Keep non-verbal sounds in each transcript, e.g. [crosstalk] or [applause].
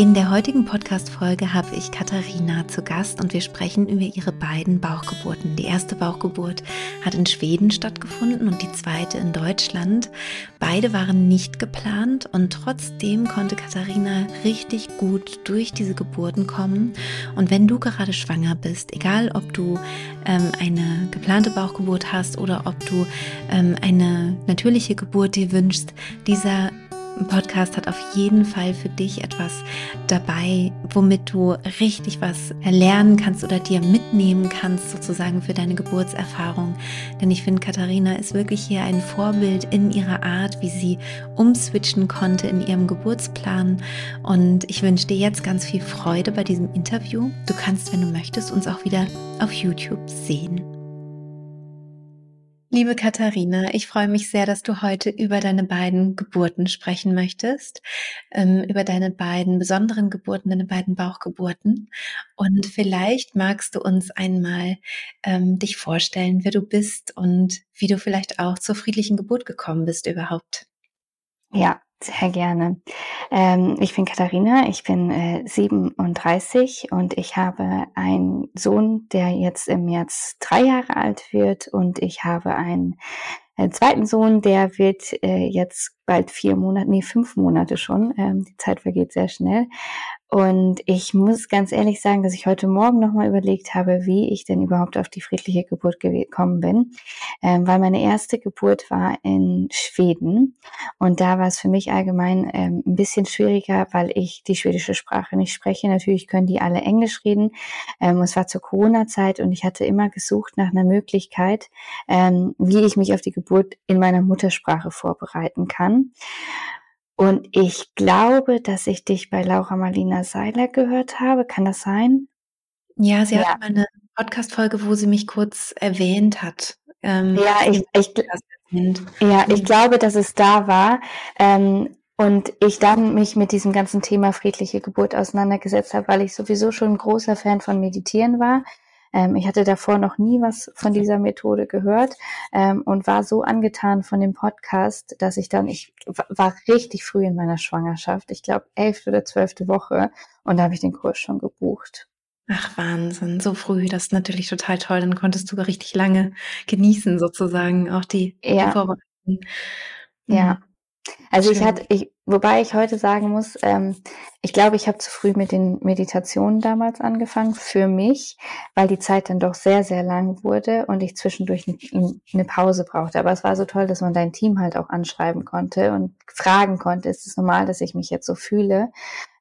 In der heutigen Podcast-Folge habe ich Katharina zu Gast und wir sprechen über ihre beiden Bauchgeburten. Die erste Bauchgeburt hat in Schweden stattgefunden und die zweite in Deutschland. Beide waren nicht geplant und trotzdem konnte Katharina richtig gut durch diese Geburten kommen. Und wenn du gerade schwanger bist, egal ob du ähm, eine geplante Bauchgeburt hast oder ob du ähm, eine natürliche Geburt dir wünschst, dieser Podcast hat auf jeden Fall für dich etwas dabei, womit du richtig was lernen kannst oder dir mitnehmen kannst, sozusagen für deine Geburtserfahrung. Denn ich finde, Katharina ist wirklich hier ein Vorbild in ihrer Art, wie sie umswitchen konnte in ihrem Geburtsplan. Und ich wünsche dir jetzt ganz viel Freude bei diesem Interview. Du kannst, wenn du möchtest, uns auch wieder auf YouTube sehen. Liebe Katharina, ich freue mich sehr, dass du heute über deine beiden Geburten sprechen möchtest, ähm, über deine beiden besonderen Geburten, deine beiden Bauchgeburten. Und vielleicht magst du uns einmal ähm, dich vorstellen, wer du bist und wie du vielleicht auch zur friedlichen Geburt gekommen bist überhaupt. Ja, sehr gerne. Ähm, ich bin Katharina, ich bin äh, 37 und ich habe einen Sohn, der jetzt im März drei Jahre alt wird und ich habe einen äh, zweiten Sohn, der wird äh, jetzt bald vier Monate, nee, fünf Monate schon. Ähm, die Zeit vergeht sehr schnell. Und ich muss ganz ehrlich sagen, dass ich heute Morgen nochmal überlegt habe, wie ich denn überhaupt auf die friedliche Geburt gekommen bin, ähm, weil meine erste Geburt war in Schweden und da war es für mich allgemein ähm, ein bisschen schwieriger, weil ich die schwedische Sprache nicht spreche. Natürlich können die alle Englisch reden. Ähm, es war zur Corona-Zeit und ich hatte immer gesucht nach einer Möglichkeit, ähm, wie ich mich auf die Geburt in meiner Muttersprache vorbereiten kann. Und ich glaube, dass ich dich bei Laura Marlina Seiler gehört habe. Kann das sein? Ja, sie ja. hatte mal eine Podcast-Folge, wo sie mich kurz erwähnt hat. Ähm, ja, ich, ich, ja, ich glaube, dass es da war. Ähm, und ich dann mich mit diesem ganzen Thema friedliche Geburt auseinandergesetzt habe, weil ich sowieso schon ein großer Fan von Meditieren war. Ähm, ich hatte davor noch nie was von dieser Methode gehört ähm, und war so angetan von dem Podcast, dass ich dann, ich war richtig früh in meiner Schwangerschaft, ich glaube elfte oder zwölfte Woche und da habe ich den Kurs schon gebucht. Ach, Wahnsinn, so früh, das ist natürlich total toll. Dann konntest du richtig lange genießen, sozusagen, auch die, ja. die Vorbereitung. Ja. Also Schön. ich hatte, ich, wobei ich heute sagen muss, ähm, ich glaube, ich habe zu früh mit den Meditationen damals angefangen für mich, weil die Zeit dann doch sehr, sehr lang wurde und ich zwischendurch eine, eine Pause brauchte. Aber es war so toll, dass man dein Team halt auch anschreiben konnte und fragen konnte, ist es normal, dass ich mich jetzt so fühle?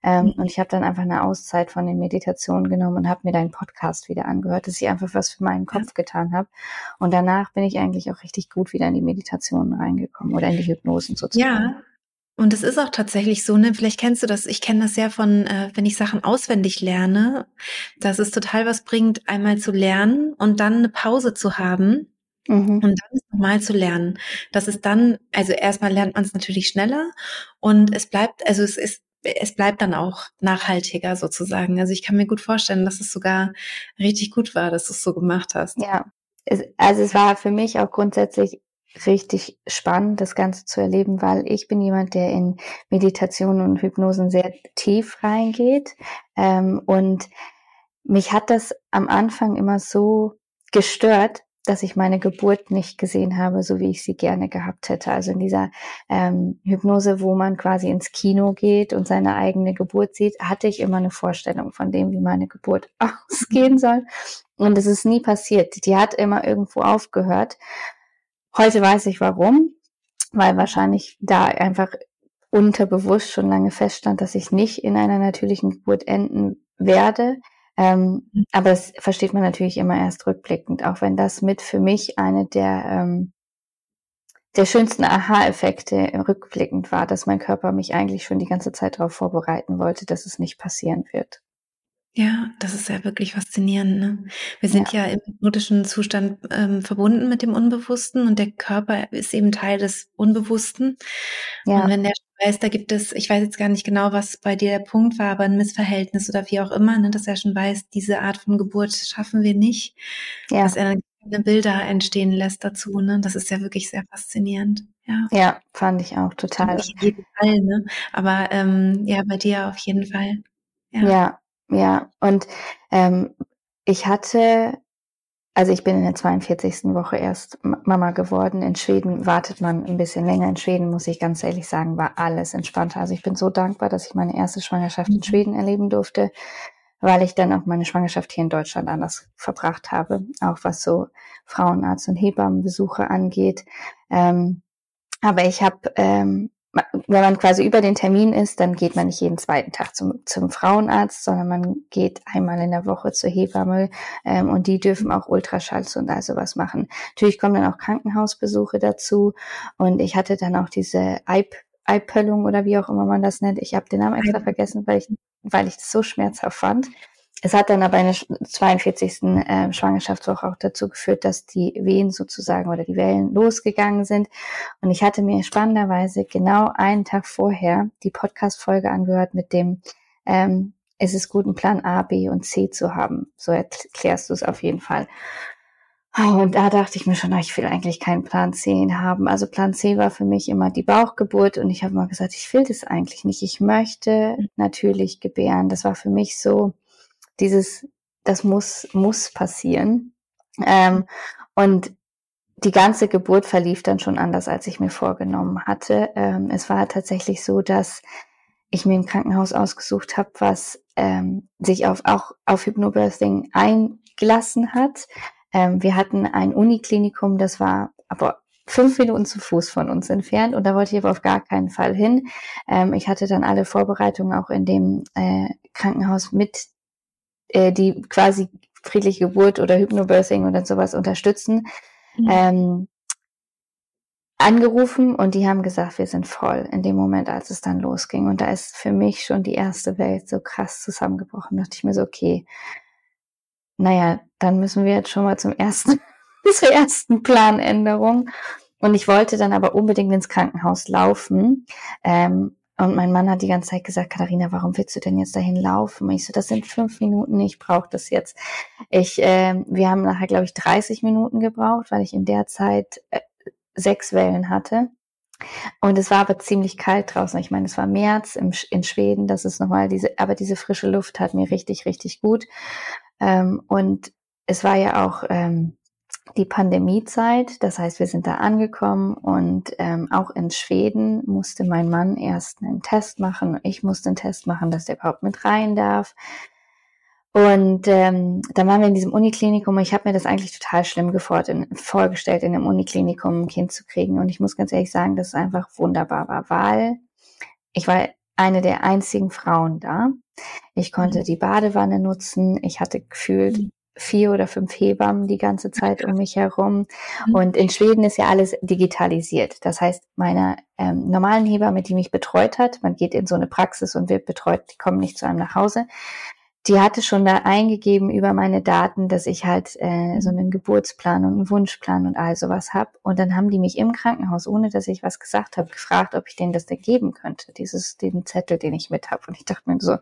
Ähm, mhm. Und ich habe dann einfach eine Auszeit von den Meditationen genommen und habe mir deinen Podcast wieder angehört, dass ich einfach was für meinen Kopf getan habe. Und danach bin ich eigentlich auch richtig gut wieder in die Meditationen reingekommen oder in die Hypnosen sozusagen. Ja. Und es ist auch tatsächlich so, ne? Vielleicht kennst du das, ich kenne das ja von, äh, wenn ich Sachen auswendig lerne, dass es total was bringt, einmal zu lernen und dann eine Pause zu haben. Mhm. Und dann es nochmal zu lernen. Das ist dann, also erstmal lernt man es natürlich schneller und es bleibt, also es ist es bleibt dann auch nachhaltiger sozusagen. Also ich kann mir gut vorstellen, dass es sogar richtig gut war, dass du es so gemacht hast. Ja, es, also es war für mich auch grundsätzlich richtig spannend, das Ganze zu erleben, weil ich bin jemand, der in Meditation und Hypnosen sehr tief reingeht. Ähm, und mich hat das am Anfang immer so gestört, dass ich meine Geburt nicht gesehen habe, so wie ich sie gerne gehabt hätte. Also in dieser ähm, Hypnose, wo man quasi ins Kino geht und seine eigene Geburt sieht, hatte ich immer eine Vorstellung von dem, wie meine Geburt [laughs] ausgehen soll. Und es ist nie passiert. Die hat immer irgendwo aufgehört. Heute weiß ich warum, weil wahrscheinlich da einfach unterbewusst schon lange feststand, dass ich nicht in einer natürlichen Geburt enden werde. Ähm, mhm. aber das versteht man natürlich immer erst rückblickend, auch wenn das mit für mich eine der, ähm, der schönsten Aha-Effekte rückblickend war, dass mein Körper mich eigentlich schon die ganze Zeit darauf vorbereiten wollte, dass es nicht passieren wird. Ja, das ist ja wirklich faszinierend. Ne? Wir sind ja, ja im hypnotischen Zustand ähm, verbunden mit dem Unbewussten und der Körper ist eben Teil des Unbewussten. Ja. Und wenn der weiß, da gibt es, ich weiß jetzt gar nicht genau, was bei dir der Punkt war, aber ein Missverhältnis oder wie auch immer, ne, dass er schon weiß, diese Art von Geburt schaffen wir nicht. Ja. Dass er dann Bilder entstehen lässt dazu. Ne? Das ist ja wirklich sehr faszinierend. Ja, ja fand ich auch total. Nicht in jedem Fall, ne? Aber ähm, ja, bei dir auf jeden Fall. Ja, ja. Ja. Und ähm, ich hatte also ich bin in der 42. Woche erst Mama geworden. In Schweden wartet man ein bisschen länger. In Schweden, muss ich ganz ehrlich sagen, war alles entspannter. Also ich bin so dankbar, dass ich meine erste Schwangerschaft in mhm. Schweden erleben durfte, weil ich dann auch meine Schwangerschaft hier in Deutschland anders verbracht habe, auch was so Frauenarzt- und Hebammenbesuche angeht. Ähm, aber ich habe ähm, wenn man quasi über den Termin ist, dann geht man nicht jeden zweiten Tag zum, zum Frauenarzt, sondern man geht einmal in der Woche zur Hebamme ähm, und die dürfen auch Ultraschalls und all sowas machen. Natürlich kommen dann auch Krankenhausbesuche dazu und ich hatte dann auch diese Eip Eipöllung oder wie auch immer man das nennt. Ich habe den Namen extra vergessen, weil ich, weil ich das so schmerzhaft fand. Es hat dann aber in der 42. Äh, Schwangerschaftswoche auch dazu geführt, dass die Wehen sozusagen oder die Wellen losgegangen sind. Und ich hatte mir spannenderweise genau einen Tag vorher die Podcast-Folge angehört mit dem, ähm, es ist gut, einen Plan A, B und C zu haben. So erklärst du es auf jeden Fall. Und da dachte ich mir schon, ich will eigentlich keinen Plan C haben. Also Plan C war für mich immer die Bauchgeburt und ich habe mal gesagt, ich will das eigentlich nicht. Ich möchte natürlich gebären. Das war für mich so, dieses, das muss, muss passieren. Ähm, und die ganze Geburt verlief dann schon anders, als ich mir vorgenommen hatte. Ähm, es war tatsächlich so, dass ich mir ein Krankenhaus ausgesucht habe, was ähm, sich auf, auch auf Hypnobirthing eingelassen hat. Ähm, wir hatten ein Uniklinikum, das war aber fünf Minuten zu Fuß von uns entfernt und da wollte ich aber auf gar keinen Fall hin. Ähm, ich hatte dann alle Vorbereitungen auch in dem äh, Krankenhaus mit äh, die quasi friedliche Geburt oder Hypnobirthing oder sowas unterstützen, mhm. ähm, angerufen und die haben gesagt, wir sind voll in dem Moment, als es dann losging. Und da ist für mich schon die erste Welt so krass zusammengebrochen. Da dachte ich mir so, okay, naja, dann müssen wir jetzt schon mal zum ersten, [laughs] zur ersten Planänderung. Und ich wollte dann aber unbedingt ins Krankenhaus laufen. Ähm, und mein Mann hat die ganze Zeit gesagt, Katharina, warum willst du denn jetzt dahin laufen? Ich so, das sind fünf Minuten, ich brauche das jetzt. Ich, äh, wir haben nachher, glaube ich, 30 Minuten gebraucht, weil ich in der Zeit äh, sechs Wellen hatte. Und es war aber ziemlich kalt draußen. Ich meine, es war März im, in Schweden, das ist nochmal diese, aber diese frische Luft hat mir richtig, richtig gut. Ähm, und es war ja auch ähm, die Pandemiezeit. Das heißt, wir sind da angekommen und ähm, auch in Schweden musste mein Mann erst einen Test machen. Ich musste einen Test machen, dass der überhaupt mit rein darf. Und ähm, dann waren wir in diesem Uniklinikum. Ich habe mir das eigentlich total schlimm vorgestellt, in einem Uniklinikum ein Kind zu kriegen. Und ich muss ganz ehrlich sagen, dass es einfach wunderbar war, weil ich war eine der einzigen Frauen da. Ich konnte mhm. die Badewanne nutzen. Ich hatte gefühlt mhm vier oder fünf Hebammen die ganze Zeit um mich herum. Mhm. Und in Schweden ist ja alles digitalisiert. Das heißt, meine ähm, normalen Hebamme, die mich betreut hat, man geht in so eine Praxis und wird betreut, die kommen nicht zu einem nach Hause. Die hatte schon da eingegeben über meine Daten, dass ich halt äh, so einen Geburtsplan und einen Wunschplan und all sowas habe. Und dann haben die mich im Krankenhaus, ohne dass ich was gesagt habe, gefragt, ob ich denen das denn geben könnte, dieses, den Zettel, den ich mit habe. Und ich dachte mir so,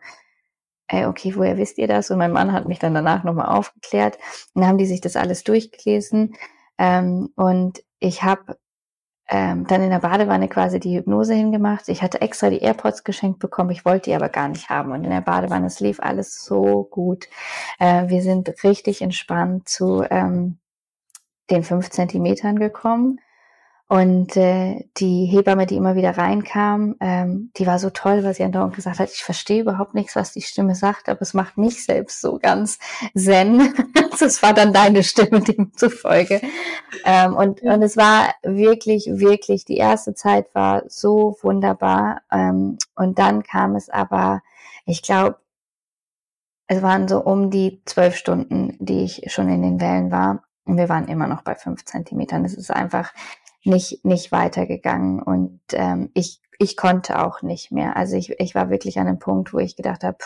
ey, okay, woher wisst ihr das? Und mein Mann hat mich dann danach nochmal aufgeklärt. Und dann haben die sich das alles durchgelesen. Ähm, und ich habe ähm, dann in der Badewanne quasi die Hypnose hingemacht. Ich hatte extra die AirPods geschenkt bekommen, ich wollte die aber gar nicht haben. Und in der Badewanne, es lief alles so gut. Äh, wir sind richtig entspannt zu ähm, den fünf Zentimetern gekommen. Und äh, die Hebamme, die immer wieder reinkam, ähm, die war so toll, weil sie andauernd gesagt hat, ich verstehe überhaupt nichts, was die Stimme sagt, aber es macht mich selbst so ganz zen. [laughs] das war dann deine Stimme demzufolge. Ähm, und, und es war wirklich, wirklich, die erste Zeit war so wunderbar. Ähm, und dann kam es aber, ich glaube, es waren so um die zwölf Stunden, die ich schon in den Wellen war. Und wir waren immer noch bei fünf Zentimetern. Es ist einfach, nicht, nicht weitergegangen und ähm, ich, ich konnte auch nicht mehr. Also ich, ich war wirklich an einem Punkt, wo ich gedacht habe,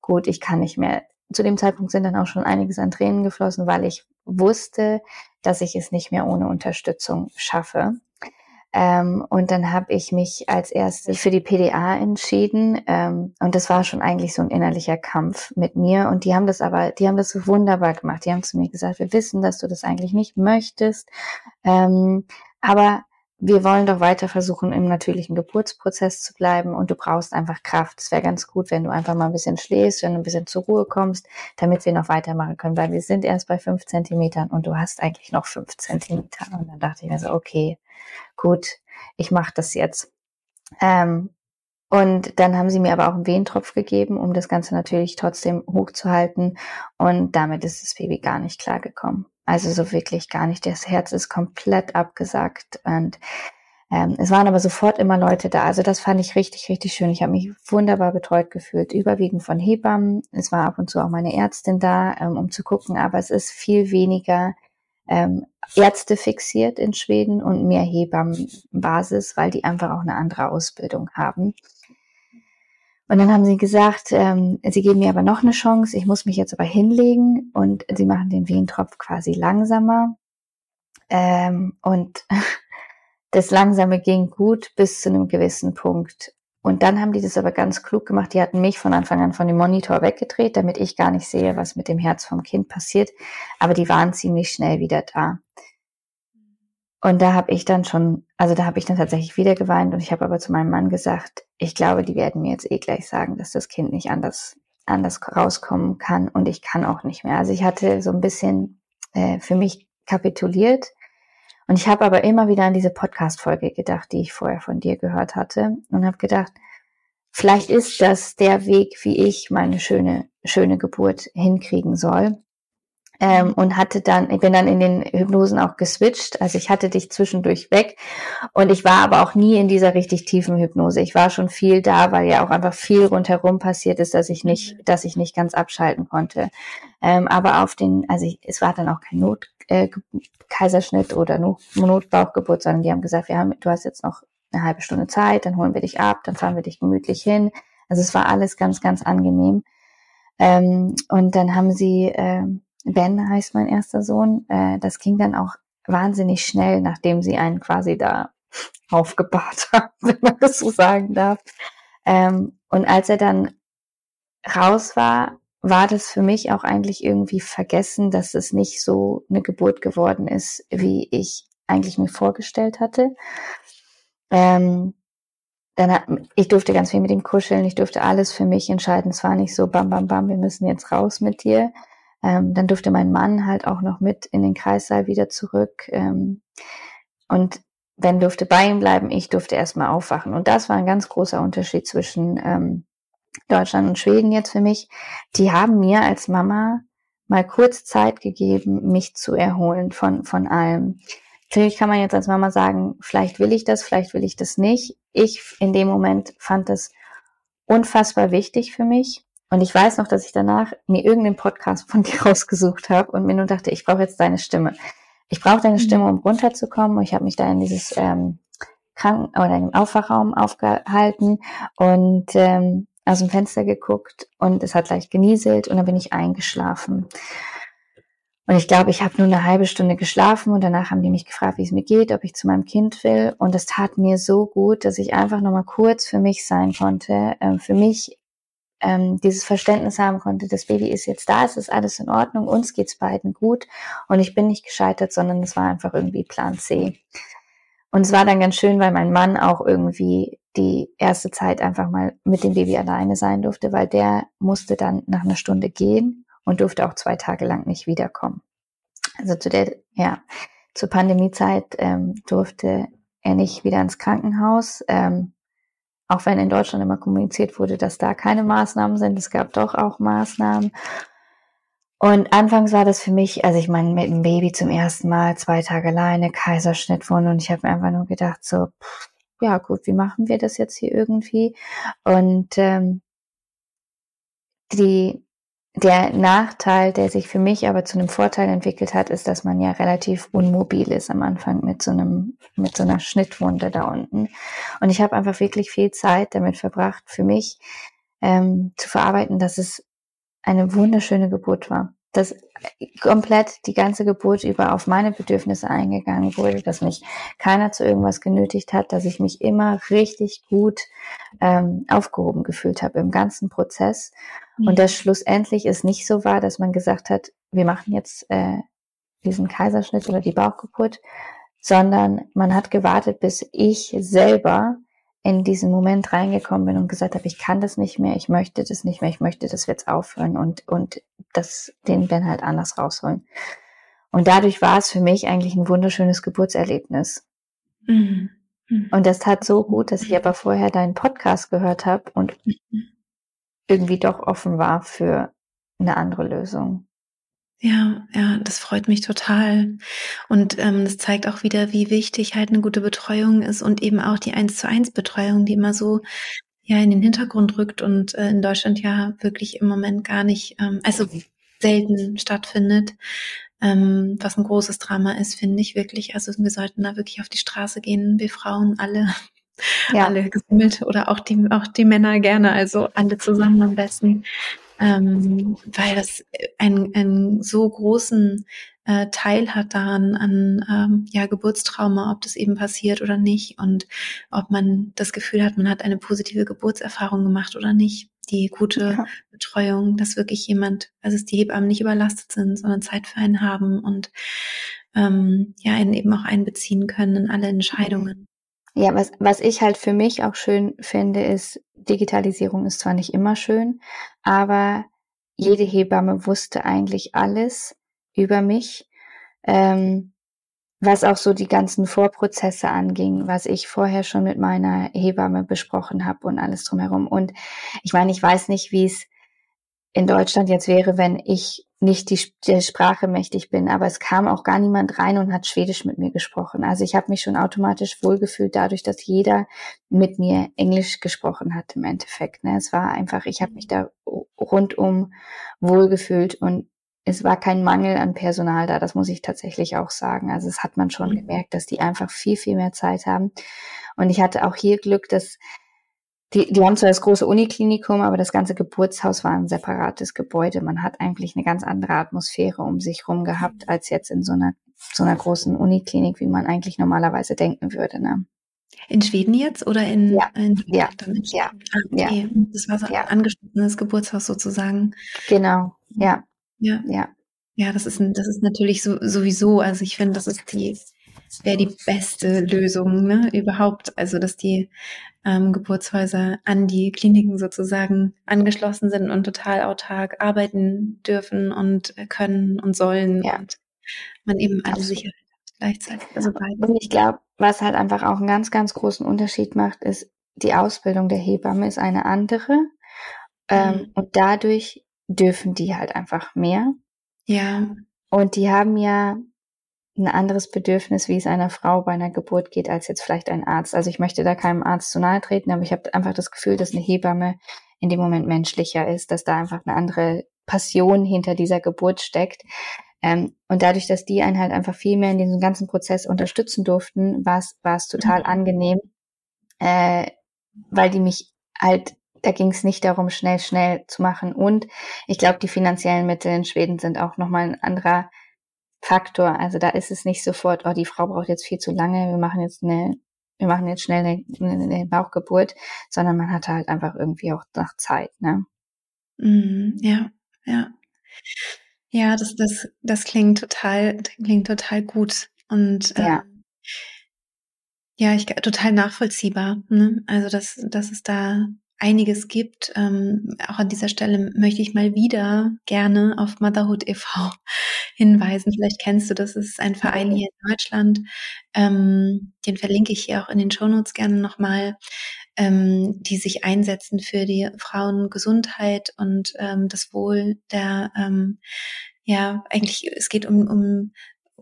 gut, ich kann nicht mehr. Zu dem Zeitpunkt sind dann auch schon einiges an Tränen geflossen, weil ich wusste, dass ich es nicht mehr ohne Unterstützung schaffe. Ähm, und dann habe ich mich als erstes für die PDA entschieden. Ähm, und das war schon eigentlich so ein innerlicher Kampf mit mir. Und die haben das aber, die haben das wunderbar gemacht. Die haben zu mir gesagt, wir wissen, dass du das eigentlich nicht möchtest. Ähm, aber wir wollen doch weiter versuchen, im natürlichen Geburtsprozess zu bleiben und du brauchst einfach Kraft. Es wäre ganz gut, wenn du einfach mal ein bisschen schläfst, wenn du ein bisschen zur Ruhe kommst, damit wir noch weitermachen können, weil wir sind erst bei fünf Zentimetern und du hast eigentlich noch fünf Zentimeter. Und dann dachte ich mir so, okay, gut, ich mache das jetzt. Ähm, und dann haben sie mir aber auch einen Wehentropf gegeben, um das Ganze natürlich trotzdem hochzuhalten. Und damit ist das Baby gar nicht klargekommen. Also so wirklich gar nicht. Das Herz ist komplett abgesagt. Und ähm, es waren aber sofort immer Leute da. Also das fand ich richtig, richtig schön. Ich habe mich wunderbar betreut gefühlt, überwiegend von Hebammen. Es war ab und zu auch meine Ärztin da, ähm, um zu gucken. Aber es ist viel weniger ähm, Ärzte fixiert in Schweden und mehr Hebammenbasis, weil die einfach auch eine andere Ausbildung haben. Und dann haben sie gesagt, ähm, sie geben mir aber noch eine Chance, ich muss mich jetzt aber hinlegen und sie machen den Wehentropf quasi langsamer. Ähm, und [laughs] das Langsame ging gut bis zu einem gewissen Punkt. Und dann haben die das aber ganz klug gemacht. Die hatten mich von Anfang an von dem Monitor weggedreht, damit ich gar nicht sehe, was mit dem Herz vom Kind passiert. Aber die waren ziemlich schnell wieder da. Und da habe ich dann schon, also da habe ich dann tatsächlich wieder geweint und ich habe aber zu meinem Mann gesagt, ich glaube, die werden mir jetzt eh gleich sagen, dass das Kind nicht anders anders rauskommen kann und ich kann auch nicht mehr. Also ich hatte so ein bisschen äh, für mich kapituliert und ich habe aber immer wieder an diese Podcast-Folge gedacht, die ich vorher von dir gehört hatte und habe gedacht, vielleicht ist das der Weg, wie ich meine schöne schöne Geburt hinkriegen soll ähm, und hatte dann, ich bin dann in den Hypnosen auch geswitcht. Also ich hatte dich zwischendurch weg und ich war aber auch nie in dieser richtig tiefen Hypnose. Ich war schon viel da, weil ja auch einfach viel rundherum passiert ist, dass ich nicht, mhm. dass ich nicht ganz abschalten konnte. Ähm, aber auf den, also ich, es war dann auch kein Not, äh, Kaiserschnitt oder Notbauchgeburt, sondern die haben gesagt, wir haben, du hast jetzt noch eine halbe Stunde Zeit, dann holen wir dich ab, dann fahren wir dich gemütlich hin. Also es war alles ganz, ganz angenehm. Ähm, und dann haben sie ähm, Ben heißt mein erster Sohn. Äh, das ging dann auch wahnsinnig schnell, nachdem sie einen quasi da aufgebahrt [laughs] haben, wenn man das so sagen darf. Ähm, und als er dann raus war, war das für mich auch eigentlich irgendwie vergessen, dass es nicht so eine Geburt geworden ist, wie ich eigentlich mir vorgestellt hatte. Ähm, dann hat, ich durfte ganz viel mit ihm kuscheln, ich durfte alles für mich entscheiden. Es war nicht so, bam, bam, bam, wir müssen jetzt raus mit dir, ähm, dann durfte mein Mann halt auch noch mit in den Kreissaal wieder zurück. Ähm, und Ben durfte bei ihm bleiben, ich durfte erstmal aufwachen. Und das war ein ganz großer Unterschied zwischen ähm, Deutschland und Schweden jetzt für mich. Die haben mir als Mama mal kurz Zeit gegeben, mich zu erholen von, von allem. Natürlich kann man jetzt als Mama sagen, vielleicht will ich das, vielleicht will ich das nicht. Ich in dem Moment fand das unfassbar wichtig für mich. Und ich weiß noch, dass ich danach mir irgendeinen Podcast von [laughs] dir rausgesucht habe und mir nur dachte, ich brauche jetzt deine Stimme. Ich brauche deine mhm. Stimme, um runterzukommen. Und ich habe mich da in dieses ähm, Kranken- oder im Aufwachraum aufgehalten und ähm, aus dem Fenster geguckt und es hat leicht genieselt und dann bin ich eingeschlafen. Und ich glaube, ich habe nur eine halbe Stunde geschlafen und danach haben die mich gefragt, wie es mir geht, ob ich zu meinem Kind will. Und es tat mir so gut, dass ich einfach nochmal kurz für mich sein konnte, äh, für mich ähm, dieses Verständnis haben konnte, das Baby ist jetzt da, es ist alles in Ordnung, uns geht's beiden gut und ich bin nicht gescheitert, sondern es war einfach irgendwie Plan C. Und es war dann ganz schön, weil mein Mann auch irgendwie die erste Zeit einfach mal mit dem Baby alleine sein durfte, weil der musste dann nach einer Stunde gehen und durfte auch zwei Tage lang nicht wiederkommen. Also zu der, ja, zur Pandemiezeit ähm, durfte er nicht wieder ins Krankenhaus. Ähm, auch wenn in Deutschland immer kommuniziert wurde, dass da keine Maßnahmen sind, es gab doch auch Maßnahmen. Und anfangs war das für mich, also ich meine, mit dem Baby zum ersten Mal zwei Tage alleine, Kaiserschnittwunde und ich habe mir einfach nur gedacht, so, pff, ja gut, wie machen wir das jetzt hier irgendwie? Und ähm, die der Nachteil, der sich für mich aber zu einem Vorteil entwickelt hat, ist, dass man ja relativ unmobil ist am Anfang mit so einem, mit so einer Schnittwunde da unten. Und ich habe einfach wirklich viel Zeit damit verbracht, für mich ähm, zu verarbeiten, dass es eine wunderschöne Geburt war. Dass komplett die ganze Geburt über auf meine Bedürfnisse eingegangen wurde, dass mich keiner zu irgendwas genötigt hat, dass ich mich immer richtig gut ähm, aufgehoben gefühlt habe im ganzen Prozess. Mhm. Und dass schlussendlich es nicht so war, dass man gesagt hat, wir machen jetzt äh, diesen Kaiserschnitt oder die Bauchgeburt, sondern man hat gewartet, bis ich selber in diesen Moment reingekommen bin und gesagt habe, ich kann das nicht mehr, ich möchte das nicht mehr, ich möchte das jetzt aufhören und, und das, den Ben halt anders rausholen. Und dadurch war es für mich eigentlich ein wunderschönes Geburtserlebnis. Mhm. Mhm. Und das tat so gut, dass ich aber vorher deinen Podcast gehört habe und mhm. irgendwie doch offen war für eine andere Lösung. Ja, ja, das freut mich total. Und ähm, das zeigt auch wieder, wie wichtig halt eine gute Betreuung ist und eben auch die eins zu eins Betreuung, die immer so ja in den Hintergrund rückt und äh, in Deutschland ja wirklich im Moment gar nicht, ähm, also selten stattfindet. Ähm, was ein großes Drama ist, finde ich wirklich. Also wir sollten da wirklich auf die Straße gehen, wir Frauen alle, ja. alle gesammelt oder auch die, auch die Männer gerne, also alle zusammen am besten ähm, weil das einen, einen so großen äh, Teil hat daran an ähm, ja Geburtstrauma, ob das eben passiert oder nicht und ob man das Gefühl hat, man hat eine positive Geburtserfahrung gemacht oder nicht. Die gute ja. Betreuung, dass wirklich jemand, also dass die Hebammen nicht überlastet sind, sondern Zeit für einen haben und ähm, ja, einen eben auch einbeziehen können in alle Entscheidungen. Ja, was, was ich halt für mich auch schön finde, ist, Digitalisierung ist zwar nicht immer schön, aber jede Hebamme wusste eigentlich alles über mich, ähm, was auch so die ganzen Vorprozesse anging, was ich vorher schon mit meiner Hebamme besprochen habe und alles drumherum. Und ich meine, ich weiß nicht, wie es in Deutschland jetzt wäre, wenn ich nicht die, der Sprache mächtig bin, aber es kam auch gar niemand rein und hat Schwedisch mit mir gesprochen. Also ich habe mich schon automatisch wohlgefühlt dadurch, dass jeder mit mir Englisch gesprochen hat im Endeffekt. Ne? Es war einfach, ich habe mich da rundum wohlgefühlt und es war kein Mangel an Personal da, das muss ich tatsächlich auch sagen. Also es hat man schon mhm. gemerkt, dass die einfach viel, viel mehr Zeit haben. Und ich hatte auch hier Glück, dass die, die haben zwar das große Uniklinikum, aber das ganze Geburtshaus war ein separates Gebäude. Man hat eigentlich eine ganz andere Atmosphäre um sich rum gehabt, als jetzt in so einer, so einer großen Uniklinik, wie man eigentlich normalerweise denken würde. Ne? In Schweden jetzt oder in, ja. in ja. ja. Ah, okay. ja. Das war so ein ja. angeschlossenes Geburtshaus sozusagen. Genau, ja. Ja. Ja. Ja, das ist, das ist natürlich so, sowieso, also ich finde, das ist die, wäre die beste Lösung, ne, überhaupt. Also, dass die ähm, Geburtshäuser an die Kliniken sozusagen angeschlossen sind und total autark arbeiten dürfen und können und sollen ja. und man eben alle Sicherheit hat gleichzeitig. Also beides. Und ich glaube, was halt einfach auch einen ganz, ganz großen Unterschied macht, ist, die Ausbildung der Hebamme ist eine andere. Ähm, mhm. Und dadurch dürfen die halt einfach mehr. Ja. Und die haben ja ein anderes Bedürfnis, wie es einer Frau bei einer Geburt geht, als jetzt vielleicht ein Arzt. Also ich möchte da keinem Arzt zu nahe treten, aber ich habe einfach das Gefühl, dass eine Hebamme in dem Moment menschlicher ist, dass da einfach eine andere Passion hinter dieser Geburt steckt. Ähm, und dadurch, dass die einen halt einfach viel mehr in diesem ganzen Prozess unterstützen durften, war es war es total mhm. angenehm, äh, weil die mich halt da ging es nicht darum, schnell, schnell zu machen. Und ich glaube, die finanziellen Mittel in Schweden sind auch nochmal ein anderer Faktor. Also da ist es nicht sofort, oh, die Frau braucht jetzt viel zu lange, wir machen jetzt eine, wir machen jetzt schnell eine, eine Bauchgeburt, sondern man hat halt einfach irgendwie auch nach Zeit, ne? Mm, ja, ja. Ja, das, das, das klingt total, klingt total gut. Und äh, ja. ja, ich total nachvollziehbar. Ne? Also dass, dass es da einiges gibt. Ähm, auch an dieser Stelle möchte ich mal wieder gerne auf Motherhood e.V. [laughs] hinweisen. Vielleicht kennst du das. Es ist ein Verein hier in Deutschland. Ähm, den verlinke ich hier auch in den Shownotes gerne nochmal, ähm, die sich einsetzen für die Frauengesundheit und ähm, das Wohl der, ähm, ja, eigentlich, es geht um, um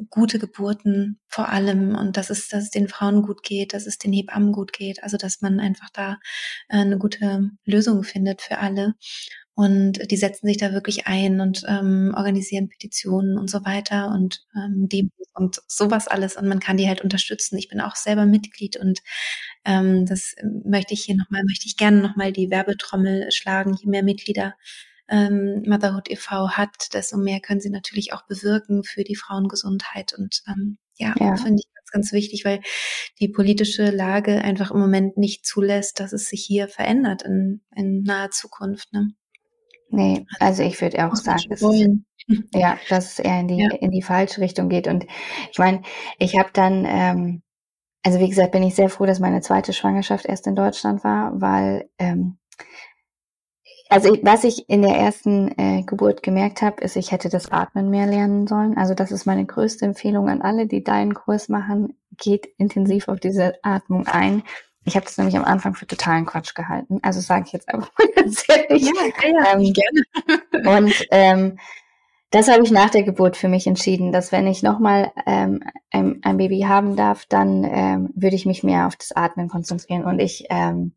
gute Geburten vor allem und dass es, dass es den Frauen gut geht, dass es den Hebammen gut geht. Also dass man einfach da äh, eine gute Lösung findet für alle. Und die setzen sich da wirklich ein und ähm, organisieren Petitionen und so weiter und ähm, Demos und sowas alles. Und man kann die halt unterstützen. Ich bin auch selber Mitglied und ähm, das möchte ich hier nochmal, möchte ich gerne nochmal die Werbetrommel schlagen. Je mehr Mitglieder ähm, Motherhood e.V. hat, desto mehr können sie natürlich auch bewirken für die Frauengesundheit. Und ähm, ja, ja. finde ich ganz, ganz wichtig, weil die politische Lage einfach im Moment nicht zulässt, dass es sich hier verändert in, in naher Zukunft. Ne? Nee, also ich würde auch sagen, dass [laughs] ja, dass es eher in die, ja. in die falsche Richtung geht. Und ich meine, ich habe dann, ähm, also wie gesagt, bin ich sehr froh, dass meine zweite Schwangerschaft erst in Deutschland war, weil ähm, also was ich in der ersten äh, Geburt gemerkt habe, ist, ich hätte das Atmen mehr lernen sollen. Also das ist meine größte Empfehlung an alle, die deinen Kurs machen. Geht intensiv auf diese Atmung ein. Ich habe das nämlich am Anfang für totalen Quatsch gehalten. Also sage ich jetzt einfach mal [laughs] ganz ehrlich. Ja, ja, ähm, gerne. [laughs] Und ähm, das habe ich nach der Geburt für mich entschieden, dass wenn ich nochmal ähm, ein, ein Baby haben darf, dann ähm, würde ich mich mehr auf das Atmen konzentrieren. Und ich ähm,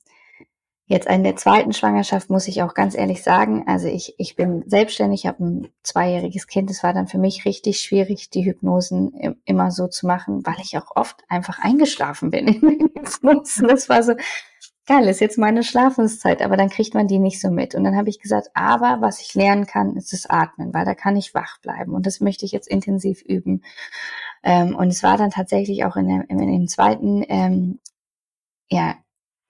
Jetzt in der zweiten Schwangerschaft muss ich auch ganz ehrlich sagen, also ich, ich bin selbstständig, habe ein zweijähriges Kind. Es war dann für mich richtig schwierig, die Hypnosen immer so zu machen, weil ich auch oft einfach eingeschlafen bin in den Hypnosen. Das war so, geil, ist jetzt meine Schlafenszeit, aber dann kriegt man die nicht so mit. Und dann habe ich gesagt, aber was ich lernen kann, ist das Atmen, weil da kann ich wach bleiben. Und das möchte ich jetzt intensiv üben. Ähm, und es war dann tatsächlich auch in, der, in dem zweiten ähm, ja,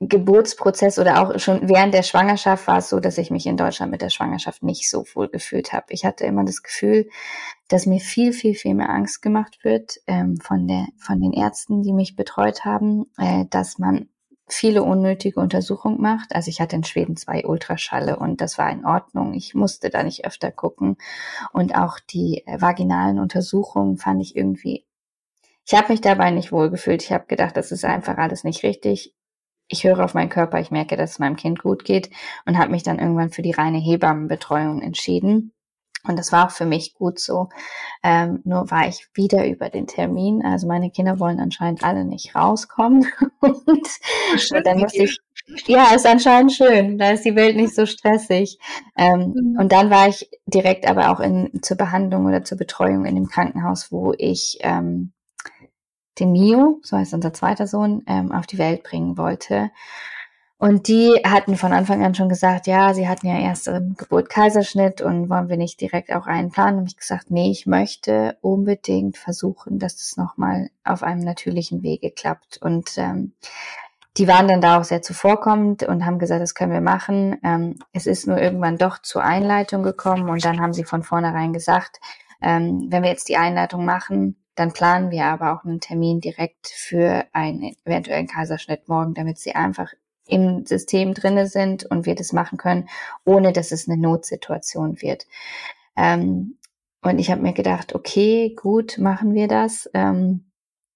Geburtsprozess oder auch schon während der Schwangerschaft war es so, dass ich mich in Deutschland mit der Schwangerschaft nicht so wohl gefühlt habe. Ich hatte immer das Gefühl, dass mir viel, viel, viel mehr Angst gemacht wird ähm, von, der, von den Ärzten, die mich betreut haben, äh, dass man viele unnötige Untersuchungen macht. Also ich hatte in Schweden zwei Ultraschalle und das war in Ordnung. Ich musste da nicht öfter gucken. Und auch die äh, vaginalen Untersuchungen fand ich irgendwie ich habe mich dabei nicht wohl gefühlt. Ich habe gedacht, das ist einfach alles nicht richtig ich höre auf meinen Körper, ich merke, dass es meinem Kind gut geht und habe mich dann irgendwann für die reine Hebammenbetreuung entschieden. Und das war auch für mich gut so. Ähm, nur war ich wieder über den Termin. Also meine Kinder wollen anscheinend alle nicht rauskommen. [laughs] und, und dann musste ich, ja, ist anscheinend schön. Da ist die Welt nicht so stressig. Ähm, mhm. Und dann war ich direkt aber auch in, zur Behandlung oder zur Betreuung in dem Krankenhaus, wo ich ähm, den Mio, so heißt unser zweiter Sohn, ähm, auf die Welt bringen wollte. Und die hatten von Anfang an schon gesagt, ja, sie hatten ja erst im Geburt Kaiserschnitt und wollen wir nicht direkt auch einen Plan. Und ich gesagt, nee, ich möchte unbedingt versuchen, dass das nochmal auf einem natürlichen Wege klappt. Und ähm, die waren dann da auch sehr zuvorkommend und haben gesagt, das können wir machen. Ähm, es ist nur irgendwann doch zur Einleitung gekommen und dann haben sie von vornherein gesagt, ähm, wenn wir jetzt die Einleitung machen, dann planen wir aber auch einen Termin direkt für einen eventuellen Kaiserschnitt morgen, damit sie einfach im System drinne sind und wir das machen können, ohne dass es eine Notsituation wird. Ähm, und ich habe mir gedacht, okay, gut, machen wir das. Ähm,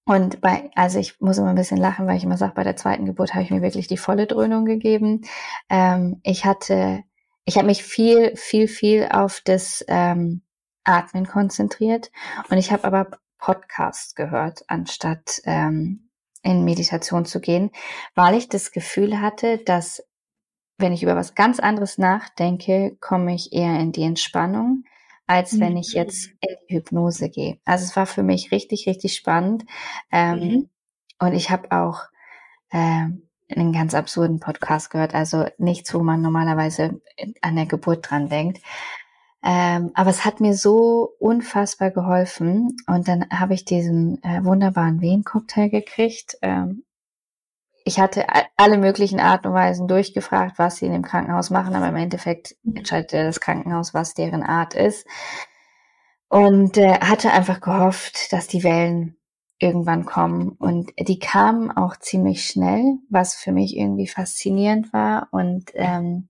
und bei, also ich muss immer ein bisschen lachen, weil ich immer sage, bei der zweiten Geburt habe ich mir wirklich die volle Dröhnung gegeben. Ähm, ich hatte, ich habe mich viel, viel, viel auf das ähm, Atmen konzentriert und ich habe aber Podcast gehört, anstatt ähm, in Meditation zu gehen, weil ich das Gefühl hatte, dass wenn ich über was ganz anderes nachdenke, komme ich eher in die Entspannung, als mhm. wenn ich jetzt in die Hypnose gehe. Also es war für mich richtig, richtig spannend. Ähm, mhm. Und ich habe auch ähm, einen ganz absurden Podcast gehört, also nichts, wo man normalerweise an der Geburt dran denkt. Ähm, aber es hat mir so unfassbar geholfen. Und dann habe ich diesen äh, wunderbaren Wehen-Cocktail gekriegt. Ähm, ich hatte alle möglichen Arten und Weisen durchgefragt, was sie in dem Krankenhaus machen, aber im Endeffekt entscheidet das Krankenhaus, was deren Art ist. Und äh, hatte einfach gehofft, dass die Wellen irgendwann kommen. Und die kamen auch ziemlich schnell, was für mich irgendwie faszinierend war. Und ähm,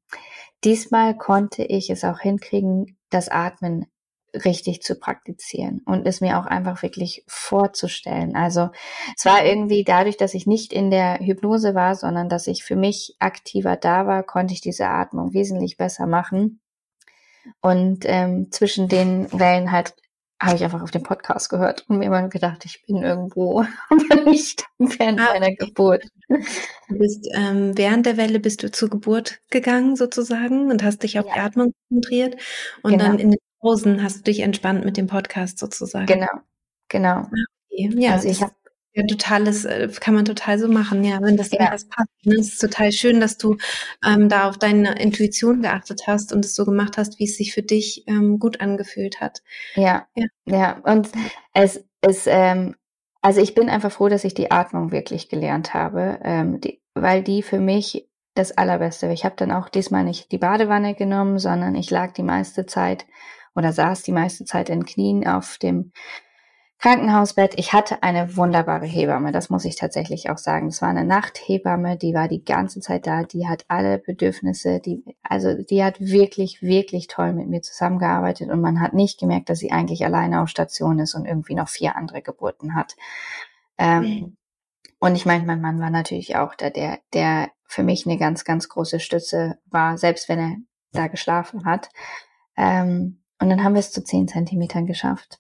diesmal konnte ich es auch hinkriegen, das Atmen richtig zu praktizieren und es mir auch einfach wirklich vorzustellen. Also es war irgendwie dadurch, dass ich nicht in der Hypnose war, sondern dass ich für mich aktiver da war, konnte ich diese Atmung wesentlich besser machen. Und ähm, zwischen den Wellen halt habe ich einfach auf den Podcast gehört und mir immer gedacht, ich bin irgendwo, [laughs] aber nicht während ah, meiner Geburt. Du bist ähm, während der Welle bist du zur Geburt gegangen sozusagen und hast dich auf ja. die Atmung konzentriert und genau. dann in den Pausen hast du dich entspannt mit dem Podcast sozusagen. Genau, genau. Ah, okay. Ja, also ich habe Ja, totales, äh, kann man total so machen, ja, wenn das, ja. wenn das passt. Ne? Es ist total schön, dass du ähm, da auf deine Intuition geachtet hast und es so gemacht hast, wie es sich für dich ähm, gut angefühlt hat. Ja, ja, ja. Und es ist, ähm, also ich bin einfach froh, dass ich die Atmung wirklich gelernt habe, ähm, die, weil die für mich das Allerbeste. Ich habe dann auch diesmal nicht die Badewanne genommen, sondern ich lag die meiste Zeit oder saß die meiste Zeit in Knien auf dem Krankenhausbett. Ich hatte eine wunderbare Hebamme, das muss ich tatsächlich auch sagen. Es war eine Nachthebamme, die war die ganze Zeit da, die hat alle Bedürfnisse, die, also die hat wirklich, wirklich toll mit mir zusammengearbeitet und man hat nicht gemerkt, dass sie eigentlich alleine auf Station ist und irgendwie noch vier andere Geburten hat. Ähm, mhm. Und ich meine, mein Mann war natürlich auch da, der, der für mich eine ganz, ganz große Stütze war, selbst wenn er da geschlafen hat. Ähm, und dann haben wir es zu zehn Zentimetern geschafft.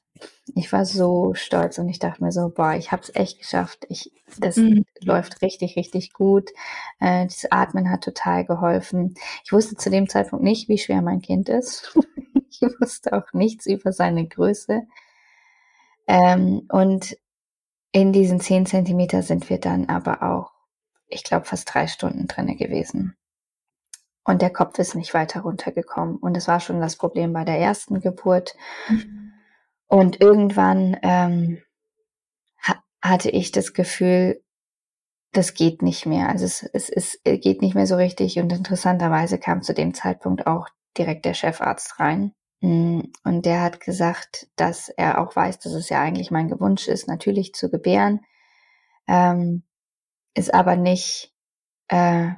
Ich war so stolz und ich dachte mir so, boah, ich habe es echt geschafft. Ich, das mhm. läuft richtig, richtig gut. Äh, das Atmen hat total geholfen. Ich wusste zu dem Zeitpunkt nicht, wie schwer mein Kind ist. [laughs] ich wusste auch nichts über seine Größe. Ähm, und in diesen zehn Zentimeter sind wir dann aber auch, ich glaube, fast drei Stunden drinne gewesen. Und der Kopf ist nicht weiter runtergekommen. Und das war schon das Problem bei der ersten Geburt. Mhm. Und irgendwann ähm, ha hatte ich das Gefühl, das geht nicht mehr. Also es, es, es geht nicht mehr so richtig. Und interessanterweise kam zu dem Zeitpunkt auch direkt der Chefarzt rein. Mm, und der hat gesagt, dass er auch weiß, dass es ja eigentlich mein Wunsch ist, natürlich zu gebären, ähm, ist aber nicht äh,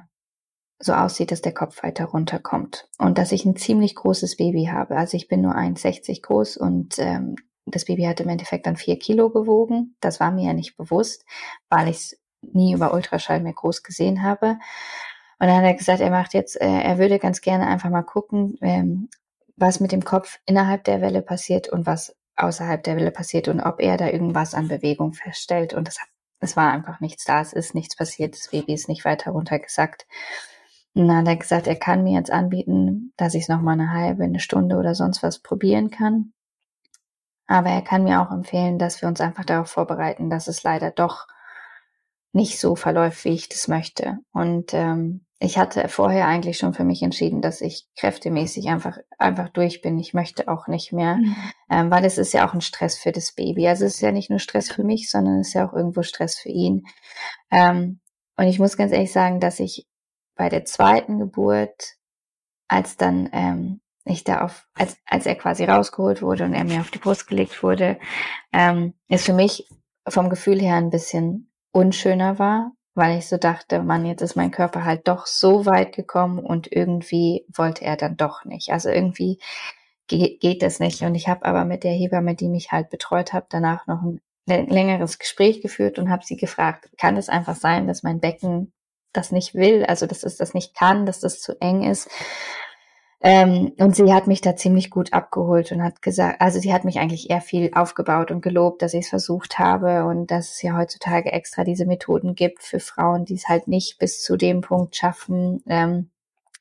so aussieht, dass der Kopf weiter runterkommt und dass ich ein ziemlich großes Baby habe. Also ich bin nur 1,60 groß und ähm, das Baby hat im Endeffekt dann vier Kilo gewogen. Das war mir ja nicht bewusst, weil ich es nie über Ultraschall mehr groß gesehen habe. Und dann hat er gesagt, er macht jetzt, äh, er würde ganz gerne einfach mal gucken, ähm, was mit dem Kopf innerhalb der Welle passiert und was außerhalb der Welle passiert und ob er da irgendwas an Bewegung feststellt. Und es war einfach nichts da, es ist nichts passiert, das Baby ist nicht weiter runtergesackt. Und dann hat er gesagt, er kann mir jetzt anbieten, dass ich es noch mal eine halbe, eine Stunde oder sonst was probieren kann. Aber er kann mir auch empfehlen, dass wir uns einfach darauf vorbereiten, dass es leider doch nicht so verläuft, wie ich das möchte. Und ähm, ich hatte vorher eigentlich schon für mich entschieden, dass ich kräftemäßig einfach einfach durch bin. Ich möchte auch nicht mehr, mhm. ähm, weil es ist ja auch ein Stress für das Baby. Also es ist ja nicht nur Stress für mich, sondern es ist ja auch irgendwo Stress für ihn. Ähm, und ich muss ganz ehrlich sagen, dass ich bei der zweiten Geburt, als dann ähm, ich da auf, als, als er quasi rausgeholt wurde und er mir auf die Brust gelegt wurde, ähm, ist für mich vom Gefühl her ein bisschen unschöner war, weil ich so dachte, Mann, jetzt ist mein Körper halt doch so weit gekommen und irgendwie wollte er dann doch nicht. Also irgendwie geht, geht das nicht. Und ich habe aber mit der Hebamme, die mich halt betreut hat, danach noch ein längeres Gespräch geführt und habe sie gefragt, kann es einfach sein, dass mein Becken das nicht will, also dass es das nicht kann, dass das zu eng ist. Ähm, und sie hat mich da ziemlich gut abgeholt und hat gesagt, also sie hat mich eigentlich eher viel aufgebaut und gelobt, dass ich es versucht habe und dass es ja heutzutage extra diese Methoden gibt für Frauen, die es halt nicht bis zu dem Punkt schaffen. Ähm,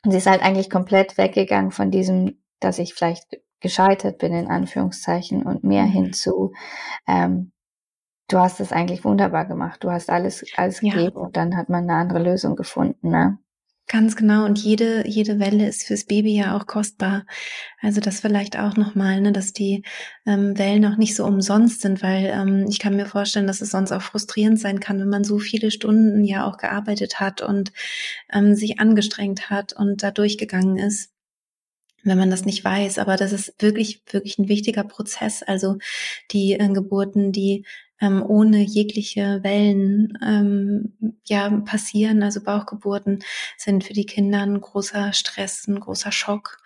und sie ist halt eigentlich komplett weggegangen von diesem, dass ich vielleicht gescheitert bin in Anführungszeichen und mehr mhm. hinzu, ähm, du hast es eigentlich wunderbar gemacht. Du hast alles, alles ja. gegeben und dann hat man eine andere Lösung gefunden, ne? Ganz genau. Und jede, jede Welle ist fürs Baby ja auch kostbar. Also das vielleicht auch nochmal, ne, dass die ähm, Wellen auch nicht so umsonst sind, weil ähm, ich kann mir vorstellen, dass es sonst auch frustrierend sein kann, wenn man so viele Stunden ja auch gearbeitet hat und ähm, sich angestrengt hat und da durchgegangen ist wenn man das nicht weiß. Aber das ist wirklich, wirklich ein wichtiger Prozess. Also die äh, Geburten, die ähm, ohne jegliche Wellen ähm, ja passieren. Also Bauchgeburten sind für die Kinder ein großer Stress, ein großer Schock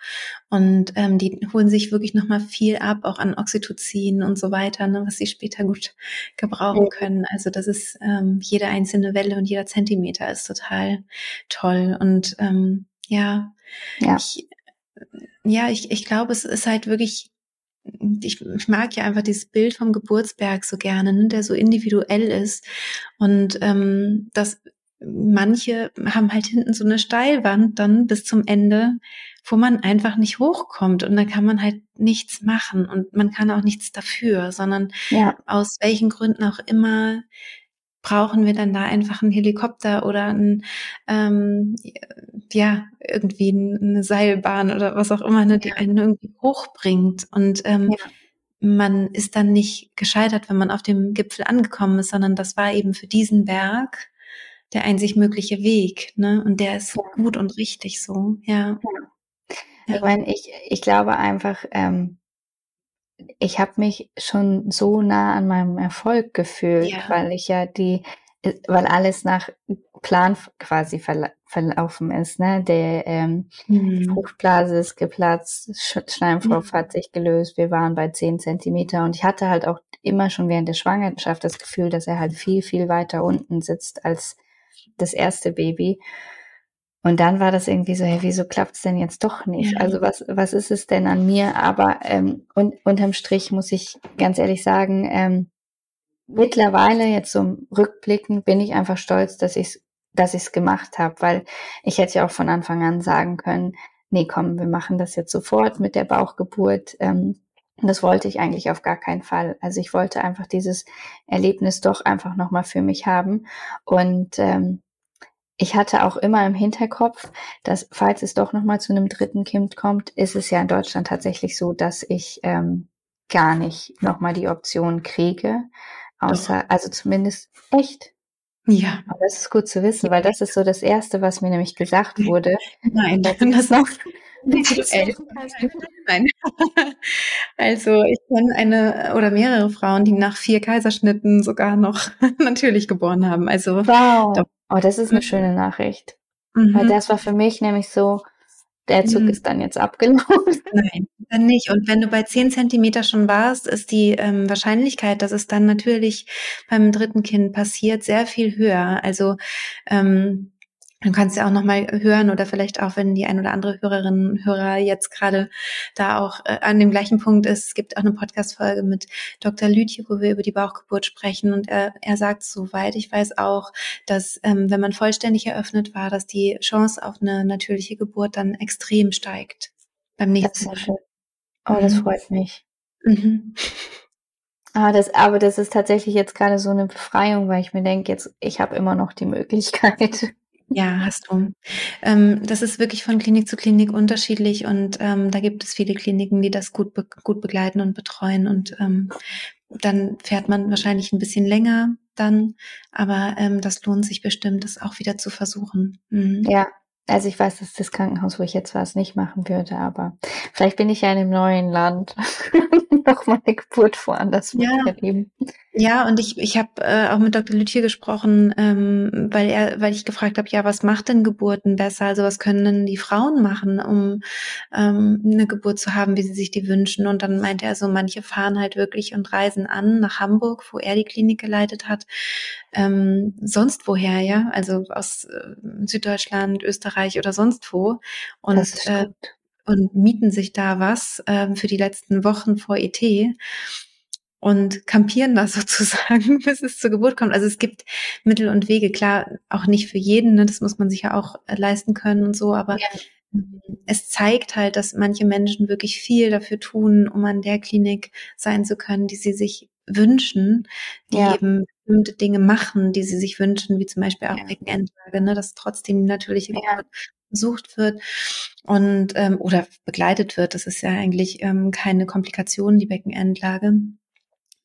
und ähm, die holen sich wirklich noch mal viel ab, auch an Oxytocin und so weiter, ne, was sie später gut gebrauchen können. Also das ist ähm, jede einzelne Welle und jeder Zentimeter ist total toll und ähm, ja, ja. Ich, ja, ich, ich glaube, es ist halt wirklich ich, ich mag ja einfach dieses Bild vom Geburtsberg so gerne, ne, der so individuell ist. Und ähm, das manche haben halt hinten so eine Steilwand dann bis zum Ende, wo man einfach nicht hochkommt und da kann man halt nichts machen und man kann auch nichts dafür, sondern ja. aus welchen Gründen auch immer brauchen wir dann da einfach einen Helikopter oder ein, ähm, ja, irgendwie eine Seilbahn oder was auch immer, ne, die einen irgendwie hochbringt. Und ähm, ja. man ist dann nicht gescheitert, wenn man auf dem Gipfel angekommen ist, sondern das war eben für diesen Berg der einzig mögliche Weg, ne? Und der ist ja. gut und richtig so, ja. ja. Ich meine, ich, ich glaube einfach, ähm, ich habe mich schon so nah an meinem Erfolg gefühlt, ja. weil ich ja die, weil alles nach Plan quasi verla verlaufen ist. Ne? Der ähm, mhm. Fruchtblase ist geplatzt, Schleimfropf mhm. hat sich gelöst, wir waren bei zehn Zentimeter und ich hatte halt auch immer schon während der Schwangerschaft das Gefühl, dass er halt viel, viel weiter unten sitzt als das erste Baby. Und dann war das irgendwie so, hey, wieso klappt's denn jetzt doch nicht? Ja. Also was, was ist es denn an mir? Aber ähm, und, unterm Strich muss ich ganz ehrlich sagen, ähm, mittlerweile jetzt so rückblickend bin ich einfach stolz, dass ich dass ich's gemacht habe, weil ich hätte ja auch von Anfang an sagen können, nee, komm, wir machen das jetzt sofort mit der Bauchgeburt. Ähm, das wollte ich eigentlich auf gar keinen Fall. Also ich wollte einfach dieses Erlebnis doch einfach nochmal für mich haben. Und ähm, ich hatte auch immer im Hinterkopf, dass falls es doch nochmal zu einem dritten Kind kommt, ist es ja in Deutschland tatsächlich so, dass ich ähm, gar nicht nochmal die Option kriege. Außer, doch. also zumindest echt. Ja. Aber das ist gut zu wissen, weil das ist so das Erste, was mir nämlich gesagt wurde. Nein, das noch. [laughs] Nein. [laughs] Also ich kenne eine oder mehrere Frauen, die nach vier Kaiserschnitten sogar noch [laughs] natürlich geboren haben. Also wow. Doch. Oh, das ist eine mhm. schöne Nachricht. Mhm. Weil das war für mich nämlich so, der Zug mhm. ist dann jetzt abgelaufen. [laughs] Nein, dann nicht. Und wenn du bei zehn Zentimeter schon warst, ist die ähm, Wahrscheinlichkeit, dass es dann natürlich beim dritten Kind passiert, sehr viel höher. Also ähm, Du kannst ja auch nochmal hören oder vielleicht auch, wenn die ein oder andere Hörerin und Hörer jetzt gerade da auch äh, an dem gleichen Punkt ist. Es gibt auch eine Podcast-Folge mit Dr. Lütje, wo wir über die Bauchgeburt sprechen und er, er sagt, soweit ich weiß auch, dass ähm, wenn man vollständig eröffnet war, dass die Chance auf eine natürliche Geburt dann extrem steigt beim nächsten Mal. Schön. Oh, das mhm. freut mich. Mhm. [laughs] Ah, das, aber das ist tatsächlich jetzt gerade so eine Befreiung, weil ich mir denke, jetzt, ich habe immer noch die Möglichkeit. Ja, hast du. Ähm, das ist wirklich von Klinik zu Klinik unterschiedlich und ähm, da gibt es viele Kliniken, die das gut, be gut begleiten und betreuen und ähm, dann fährt man wahrscheinlich ein bisschen länger dann, aber ähm, das lohnt sich bestimmt, das auch wieder zu versuchen. Mhm. Ja, also ich weiß, dass das Krankenhaus, wo ich jetzt war, es nicht machen würde, aber vielleicht bin ich ja in einem neuen Land [laughs] noch mal eine Geburt woanders ja. erleben. Ja, und ich, ich habe äh, auch mit Dr. Lüthier gesprochen, ähm, weil er, weil ich gefragt habe, ja, was macht denn Geburten besser? Also was können denn die Frauen machen, um ähm, eine Geburt zu haben, wie sie sich die wünschen? Und dann meinte er so, manche fahren halt wirklich und reisen an nach Hamburg, wo er die Klinik geleitet hat, ähm, sonst woher, ja, also aus äh, Süddeutschland, Österreich oder sonst wo. Und äh, und mieten sich da was ähm, für die letzten Wochen vor ET und kampieren da [laughs] sozusagen, bis es zur Geburt kommt. Also es gibt Mittel und Wege, klar, auch nicht für jeden, ne? das muss man sich ja auch äh, leisten können und so, aber ja. es zeigt halt, dass manche Menschen wirklich viel dafür tun, um an der Klinik sein zu können, die sie sich wünschen, die ja. eben bestimmte Dinge machen, die sie sich wünschen, wie zum Beispiel auch ja. Beckenendlage, ne, dass trotzdem die natürliche Geburt besucht wird und ähm, oder begleitet wird. Das ist ja eigentlich ähm, keine Komplikation, die Beckenendlage.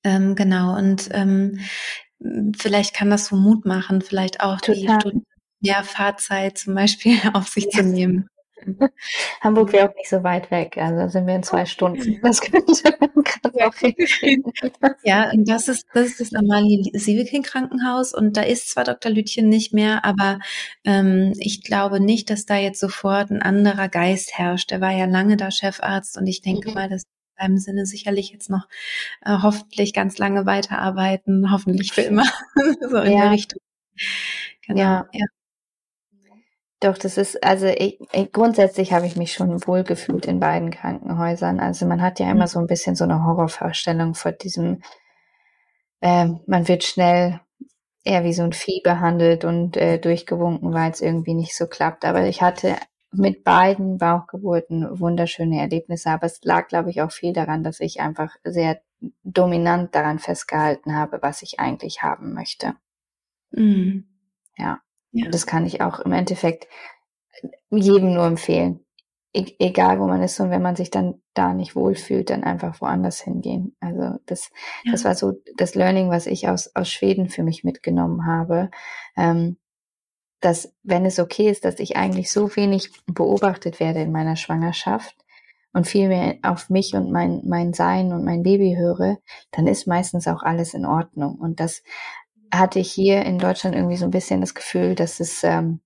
Ähm, genau, und ähm, vielleicht kann das so Mut machen, vielleicht auch Total. die Stunden mehr Fahrzeit zum Beispiel [laughs] auf sich ja. zu nehmen. [laughs] Hamburg wäre auch nicht so weit weg, also sind wir in zwei Stunden. [laughs] Das könnte man gerade auch hinkriegen. [laughs] Ja, und das ist, das ist das Amalie Sieveking Krankenhaus und da ist zwar Dr. Lütchen nicht mehr, aber ähm, ich glaube nicht, dass da jetzt sofort ein anderer Geist herrscht. Der war ja lange da Chefarzt und ich denke mhm. mal, dass in seinem Sinne sicherlich jetzt noch äh, hoffentlich ganz lange weiterarbeiten, hoffentlich für immer, so in ja. der Richtung. Genau, ja. ja. Doch, das ist, also ich, ich, grundsätzlich habe ich mich schon wohlgefühlt in beiden Krankenhäusern. Also man hat ja immer mhm. so ein bisschen so eine Horrorvorstellung vor diesem, äh, man wird schnell eher wie so ein Vieh behandelt und äh, durchgewunken, weil es irgendwie nicht so klappt. Aber ich hatte mit beiden Bauchgeburten wunderschöne Erlebnisse. Aber es lag, glaube ich, auch viel daran, dass ich einfach sehr dominant daran festgehalten habe, was ich eigentlich haben möchte. Mhm. Ja. Ja. Das kann ich auch im Endeffekt jedem nur empfehlen. E egal wo man ist und wenn man sich dann da nicht wohlfühlt, dann einfach woanders hingehen. Also das, ja. das war so das Learning, was ich aus, aus Schweden für mich mitgenommen habe. Ähm, dass wenn es okay ist, dass ich eigentlich so wenig beobachtet werde in meiner Schwangerschaft und viel mehr auf mich und mein, mein Sein und mein Baby höre, dann ist meistens auch alles in Ordnung. Und das hatte ich hier in Deutschland irgendwie so ein bisschen das Gefühl, dass es ähm,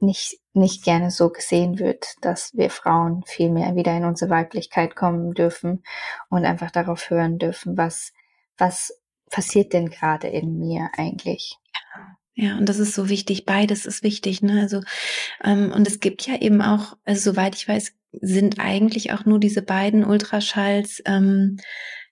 nicht, nicht gerne so gesehen wird, dass wir Frauen viel mehr wieder in unsere Weiblichkeit kommen dürfen und einfach darauf hören dürfen, was, was passiert denn gerade in mir eigentlich. Ja, und das ist so wichtig. Beides ist wichtig. Ne? Also ähm, und es gibt ja eben auch, also soweit ich weiß, sind eigentlich auch nur diese beiden Ultraschalls ähm,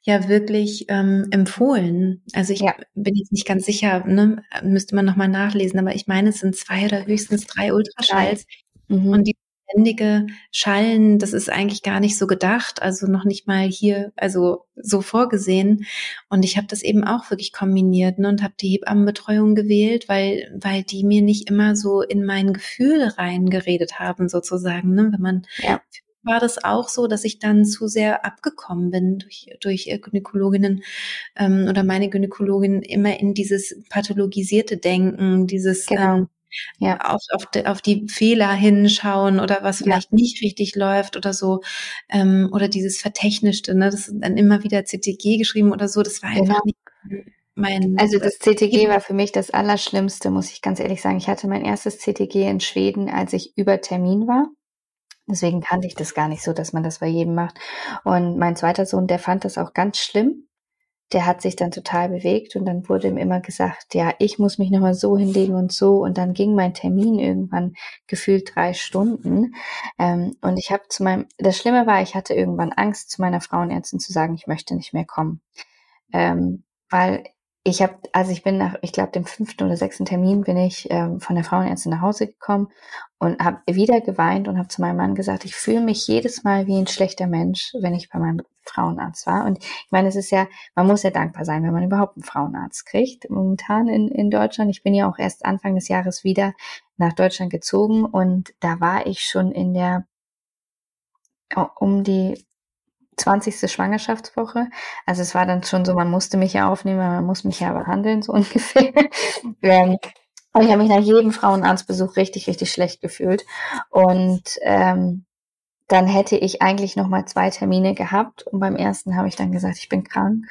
ja wirklich ähm, empfohlen. Also ich ja. bin jetzt nicht ganz sicher, ne? müsste man nochmal nachlesen, aber ich meine, es sind zwei oder höchstens drei Ultraschalls. Mhm. Und die ständige Schallen, das ist eigentlich gar nicht so gedacht, also noch nicht mal hier, also so vorgesehen. Und ich habe das eben auch wirklich kombiniert ne, und habe die Hebammenbetreuung gewählt, weil, weil die mir nicht immer so in mein Gefühl reingeredet haben, sozusagen. Ne? Wenn man ja war das auch so, dass ich dann zu sehr abgekommen bin durch, durch Gynäkologinnen ähm, oder meine Gynäkologin immer in dieses pathologisierte Denken, dieses genau. ähm, ja. auf, auf, die, auf die Fehler hinschauen oder was vielleicht ja. nicht richtig läuft oder so ähm, oder dieses Vertechnischte, ne? das ist dann immer wieder CTG geschrieben oder so, das war einfach genau. nicht mein also das CTG war für mich das Allerschlimmste, muss ich ganz ehrlich sagen. Ich hatte mein erstes CTG in Schweden, als ich über Termin war. Deswegen kannte ich das gar nicht so, dass man das bei jedem macht. Und mein zweiter Sohn, der fand das auch ganz schlimm. Der hat sich dann total bewegt und dann wurde ihm immer gesagt, ja, ich muss mich nochmal so hinlegen und so. Und dann ging mein Termin irgendwann gefühlt drei Stunden. Ähm, und ich habe zu meinem, das Schlimme war, ich hatte irgendwann Angst, zu meiner Frauenärztin zu sagen, ich möchte nicht mehr kommen. Ähm, weil ich habe, also ich bin nach, ich glaube, dem fünften oder sechsten Termin bin ich ähm, von der Frauenärztin nach Hause gekommen und habe wieder geweint und habe zu meinem Mann gesagt, ich fühle mich jedes Mal wie ein schlechter Mensch, wenn ich bei meinem Frauenarzt war. Und ich meine, es ist ja, man muss ja dankbar sein, wenn man überhaupt einen Frauenarzt kriegt. Momentan in, in Deutschland. Ich bin ja auch erst Anfang des Jahres wieder nach Deutschland gezogen und da war ich schon in der um die 20. Schwangerschaftswoche. Also es war dann schon so, man musste mich ja aufnehmen, man muss mich ja behandeln, so [laughs] ungefähr. ähm, aber ich habe mich nach jedem Frauenarztbesuch richtig, richtig schlecht gefühlt. Und ähm, dann hätte ich eigentlich noch mal zwei Termine gehabt. Und beim ersten habe ich dann gesagt, ich bin krank.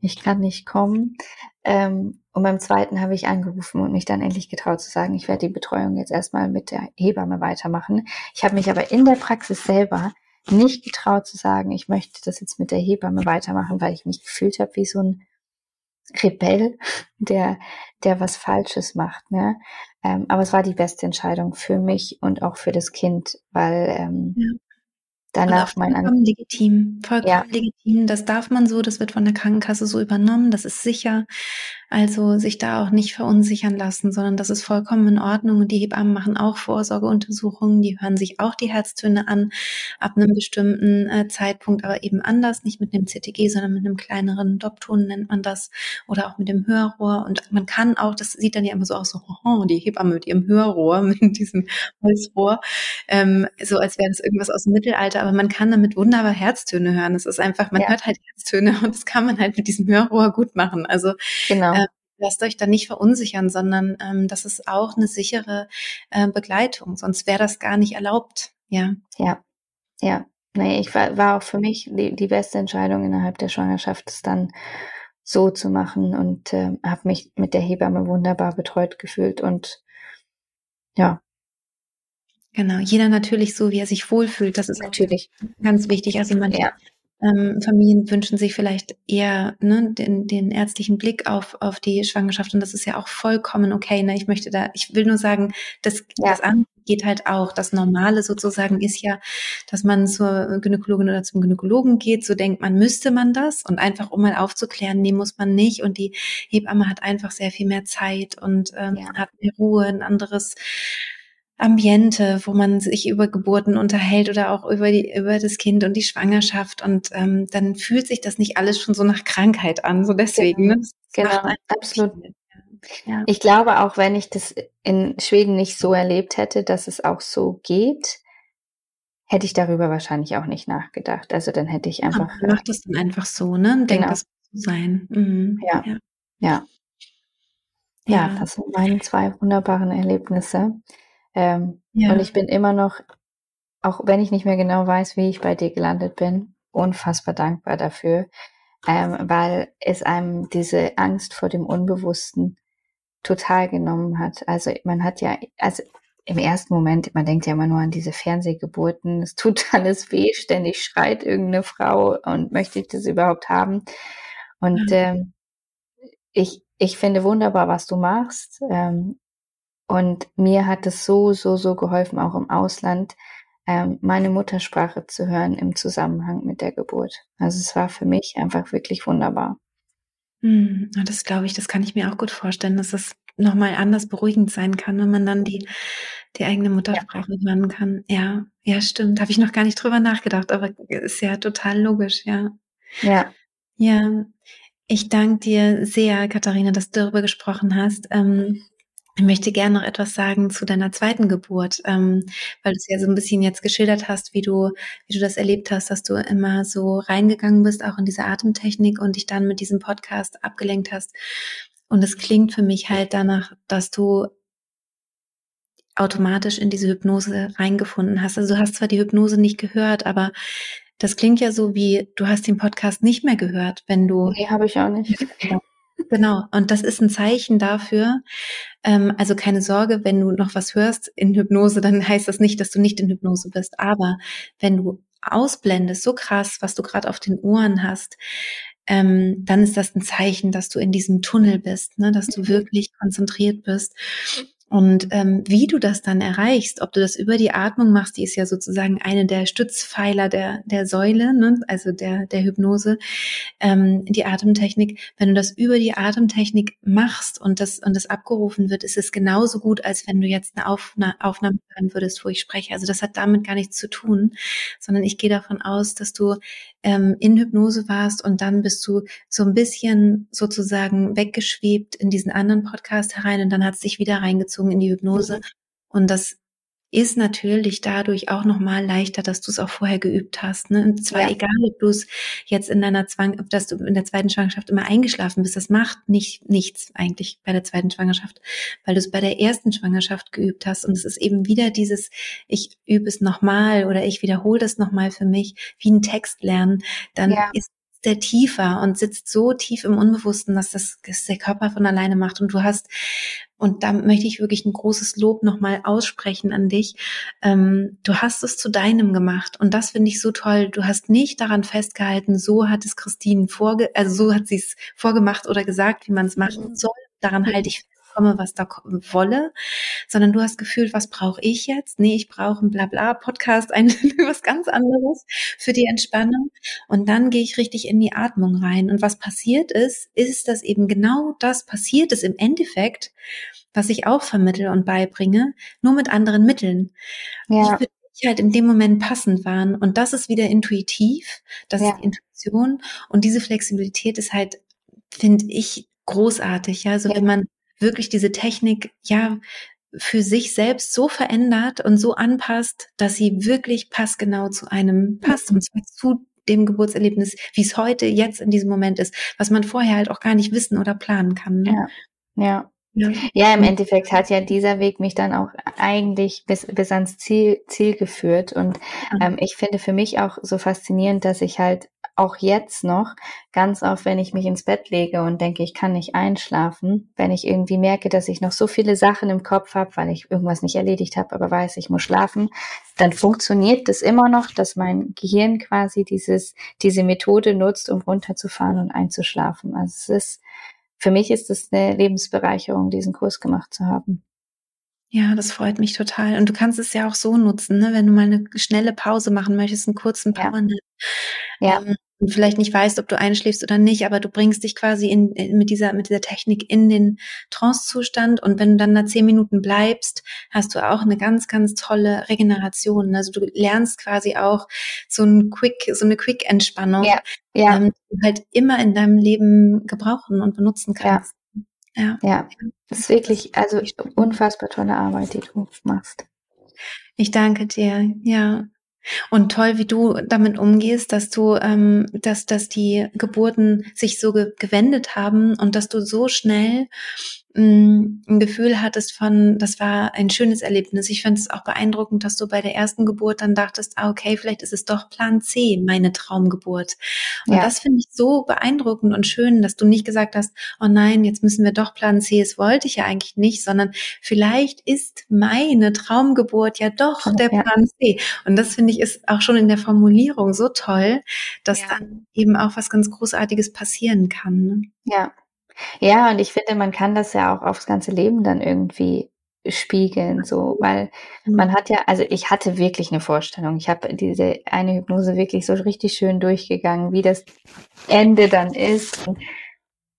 Ich kann nicht kommen. Ähm, und beim zweiten habe ich angerufen und mich dann endlich getraut zu sagen, ich werde die Betreuung jetzt erstmal mit der Hebamme weitermachen. Ich habe mich aber in der Praxis selber nicht getraut zu sagen, ich möchte das jetzt mit der Hebamme weitermachen, weil ich mich gefühlt habe wie so ein Rebell, [laughs] der, der was Falsches macht. Ne? Ähm, aber es war die beste Entscheidung für mich und auch für das Kind, weil ähm, ja. danach mein Vollkommen legitim, vollkommen ja. legitim. Das darf man so, das wird von der Krankenkasse so übernommen, das ist sicher. Also sich da auch nicht verunsichern lassen, sondern das ist vollkommen in Ordnung. Und die Hebammen machen auch Vorsorgeuntersuchungen, die hören sich auch die Herztöne an, ab einem bestimmten äh, Zeitpunkt, aber eben anders, nicht mit einem CTG, sondern mit einem kleineren Dopton nennt man das, oder auch mit dem Hörrohr. Und man kann auch, das sieht dann ja immer so aus, so, oh, die Hebamme mit ihrem Hörrohr, [laughs] mit diesem Holzrohr, ähm, so als wäre das irgendwas aus dem Mittelalter, aber man kann damit wunderbar Herztöne hören. Es ist einfach, man ja. hört halt Herztöne [laughs] und das kann man halt mit diesem Hörrohr gut machen. Also genau. Äh, lasst euch da nicht verunsichern, sondern ähm, das ist auch eine sichere äh, Begleitung, sonst wäre das gar nicht erlaubt. Ja. Ja, ja. Nee, ich war, war auch für mich die, die beste Entscheidung innerhalb der Schwangerschaft, es dann so zu machen und äh, habe mich mit der Hebamme wunderbar betreut gefühlt und ja. Genau, jeder natürlich so, wie er sich wohlfühlt. Das ist natürlich ganz wichtig. Also man ja ähm, Familien wünschen sich vielleicht eher ne, den, den ärztlichen Blick auf, auf die Schwangerschaft und das ist ja auch vollkommen okay. Ne? Ich möchte da, ich will nur sagen, das, ja. das andere geht halt auch. Das Normale sozusagen ist ja, dass man zur Gynäkologin oder zum Gynäkologen geht, so denkt man, müsste man das und einfach um mal aufzuklären, nee, muss man nicht und die Hebamme hat einfach sehr viel mehr Zeit und ähm, ja. hat mehr Ruhe, ein anderes Ambiente, wo man sich über Geburten unterhält oder auch über die über das Kind und die Schwangerschaft und ähm, dann fühlt sich das nicht alles schon so nach Krankheit an, so deswegen. Genau, ne? genau absolut. Ja. Ich glaube, auch wenn ich das in Schweden nicht so erlebt hätte, dass es auch so geht, hätte ich darüber wahrscheinlich auch nicht nachgedacht. Also dann hätte ich einfach. Ja, macht es dann einfach so, ne? Denkt genau. das zu sein. Mhm. Ja. ja. ja. Ja, das sind meine zwei wunderbaren Erlebnisse. Ähm, ja. Und ich bin immer noch, auch wenn ich nicht mehr genau weiß, wie ich bei dir gelandet bin, unfassbar dankbar dafür, ähm, weil es einem diese Angst vor dem Unbewussten total genommen hat. Also man hat ja, also im ersten Moment, man denkt ja immer nur an diese Fernsehgeburten, es tut [laughs] alles weh, ständig schreit irgendeine Frau und möchte ich das überhaupt haben. Und ähm, ich, ich finde wunderbar, was du machst. Ähm, und mir hat es so, so, so geholfen, auch im Ausland, ähm, meine Muttersprache zu hören im Zusammenhang mit der Geburt. Also es war für mich einfach wirklich wunderbar. Hm, das glaube ich, das kann ich mir auch gut vorstellen, dass das nochmal anders beruhigend sein kann, wenn man dann die, die eigene Muttersprache ja. hören kann. Ja, ja, stimmt. Habe ich noch gar nicht drüber nachgedacht, aber ist ja total logisch, ja. Ja. Ja. Ich danke dir sehr, Katharina, dass du darüber gesprochen hast. Ähm, ich möchte gerne noch etwas sagen zu deiner zweiten Geburt, ähm, weil du es ja so ein bisschen jetzt geschildert hast, wie du, wie du das erlebt hast, dass du immer so reingegangen bist, auch in diese Atemtechnik und dich dann mit diesem Podcast abgelenkt hast. Und es klingt für mich halt danach, dass du automatisch in diese Hypnose reingefunden hast. Also du hast zwar die Hypnose nicht gehört, aber das klingt ja so wie, du hast den Podcast nicht mehr gehört, wenn du. Nee, habe ich auch nicht. [laughs] Genau, und das ist ein Zeichen dafür. Ähm, also keine Sorge, wenn du noch was hörst in Hypnose, dann [laughs] heißt das nicht, dass du nicht in Hypnose bist. Aber wenn du ausblendest, so krass, was du gerade auf den Ohren hast, ähm, dann ist das ein Zeichen, dass du in diesem Tunnel bist, ne? dass du mhm. wirklich konzentriert bist. Und ähm, wie du das dann erreichst, ob du das über die Atmung machst, die ist ja sozusagen eine der Stützpfeiler der, der Säule, ne? also der, der Hypnose, ähm, die Atemtechnik. Wenn du das über die Atemtechnik machst und das, und das abgerufen wird, ist es genauso gut, als wenn du jetzt eine Aufna Aufnahme hören würdest, wo ich spreche. Also das hat damit gar nichts zu tun, sondern ich gehe davon aus, dass du ähm, in Hypnose warst und dann bist du so ein bisschen sozusagen weggeschwebt in diesen anderen Podcast herein und dann hat es dich wieder reingezogen in die Hypnose. Mhm. Und das ist natürlich dadurch auch nochmal leichter, dass du es auch vorher geübt hast. Ne? Und zwar ja. egal, ob du es jetzt in deiner Zwang, dass du in der zweiten Schwangerschaft immer eingeschlafen bist, das macht nicht nichts eigentlich bei der zweiten Schwangerschaft, weil du es bei der ersten Schwangerschaft geübt hast. Und es ist eben wieder dieses, ich übe es nochmal oder ich wiederhole das nochmal für mich, wie ein Text lernen. Dann ja. ist der tiefer und sitzt so tief im Unbewussten, dass das, dass der Körper von alleine macht. Und du hast und da möchte ich wirklich ein großes Lob nochmal aussprechen an dich. Ähm, du hast es zu deinem gemacht und das finde ich so toll. Du hast nicht daran festgehalten, so hat es Christine vorge, also so hat sie es vorgemacht oder gesagt, wie man es machen soll. Daran halte ich komme, was da wolle, sondern du hast gefühlt, was brauche ich jetzt? Nee, ich brauche ein Blabla-Podcast, ein [laughs] was ganz anderes für die Entspannung. Und dann gehe ich richtig in die Atmung rein. Und was passiert ist, ist, dass eben genau das passiert ist im Endeffekt, was ich auch vermittel und beibringe, nur mit anderen Mitteln. Ja. Für dich halt in dem Moment passend waren. Und das ist wieder intuitiv. Das ja. ist die Intuition. Und diese Flexibilität ist halt, finde ich, großartig. Ja, also ja. wenn man wirklich diese Technik, ja, für sich selbst so verändert und so anpasst, dass sie wirklich passgenau zu einem passt und zwar zu dem Geburtserlebnis, wie es heute jetzt in diesem Moment ist, was man vorher halt auch gar nicht wissen oder planen kann. Ne? Ja, ja. Ja. ja, im Endeffekt hat ja dieser Weg mich dann auch eigentlich bis, bis ans Ziel, Ziel geführt. Und ähm, ich finde für mich auch so faszinierend, dass ich halt auch jetzt noch ganz oft, wenn ich mich ins Bett lege und denke, ich kann nicht einschlafen, wenn ich irgendwie merke, dass ich noch so viele Sachen im Kopf habe, weil ich irgendwas nicht erledigt habe, aber weiß, ich muss schlafen, dann funktioniert das immer noch, dass mein Gehirn quasi dieses, diese Methode nutzt, um runterzufahren und einzuschlafen. Also es ist für mich ist es eine Lebensbereicherung, diesen Kurs gemacht zu haben. Ja, das freut mich total. Und du kannst es ja auch so nutzen, ne? wenn du mal eine schnelle Pause machen möchtest, einen kurzen Powernap. Ja. Ähm, und vielleicht nicht weißt, ob du einschläfst oder nicht, aber du bringst dich quasi in, in, mit dieser mit dieser Technik in den Trance-Zustand und wenn du dann da zehn Minuten bleibst, hast du auch eine ganz ganz tolle Regeneration. Also du lernst quasi auch so ein Quick so eine Quick Entspannung, ja. Ja. Ähm, die du halt immer in deinem Leben gebrauchen und benutzen kannst. Ja. Ja. Ja. Das ist wirklich, also unfassbar tolle Arbeit, die du machst. Ich danke dir, ja. Und toll, wie du damit umgehst, dass du, ähm, dass, dass die Geburten sich so ge gewendet haben und dass du so schnell Mm, ein Gefühl hattest von, das war ein schönes Erlebnis. Ich fand es auch beeindruckend, dass du bei der ersten Geburt dann dachtest, ah, okay, vielleicht ist es doch Plan C, meine Traumgeburt. Und ja. das finde ich so beeindruckend und schön, dass du nicht gesagt hast, oh nein, jetzt müssen wir doch Plan C, das wollte ich ja eigentlich nicht, sondern vielleicht ist meine Traumgeburt ja doch der ja. Plan C. Und das finde ich ist auch schon in der Formulierung so toll, dass ja. dann eben auch was ganz Großartiges passieren kann. Ne? Ja, ja, und ich finde, man kann das ja auch aufs ganze Leben dann irgendwie spiegeln, so, weil mhm. man hat ja, also ich hatte wirklich eine Vorstellung. Ich habe diese eine Hypnose wirklich so richtig schön durchgegangen, wie das Ende dann ist. Und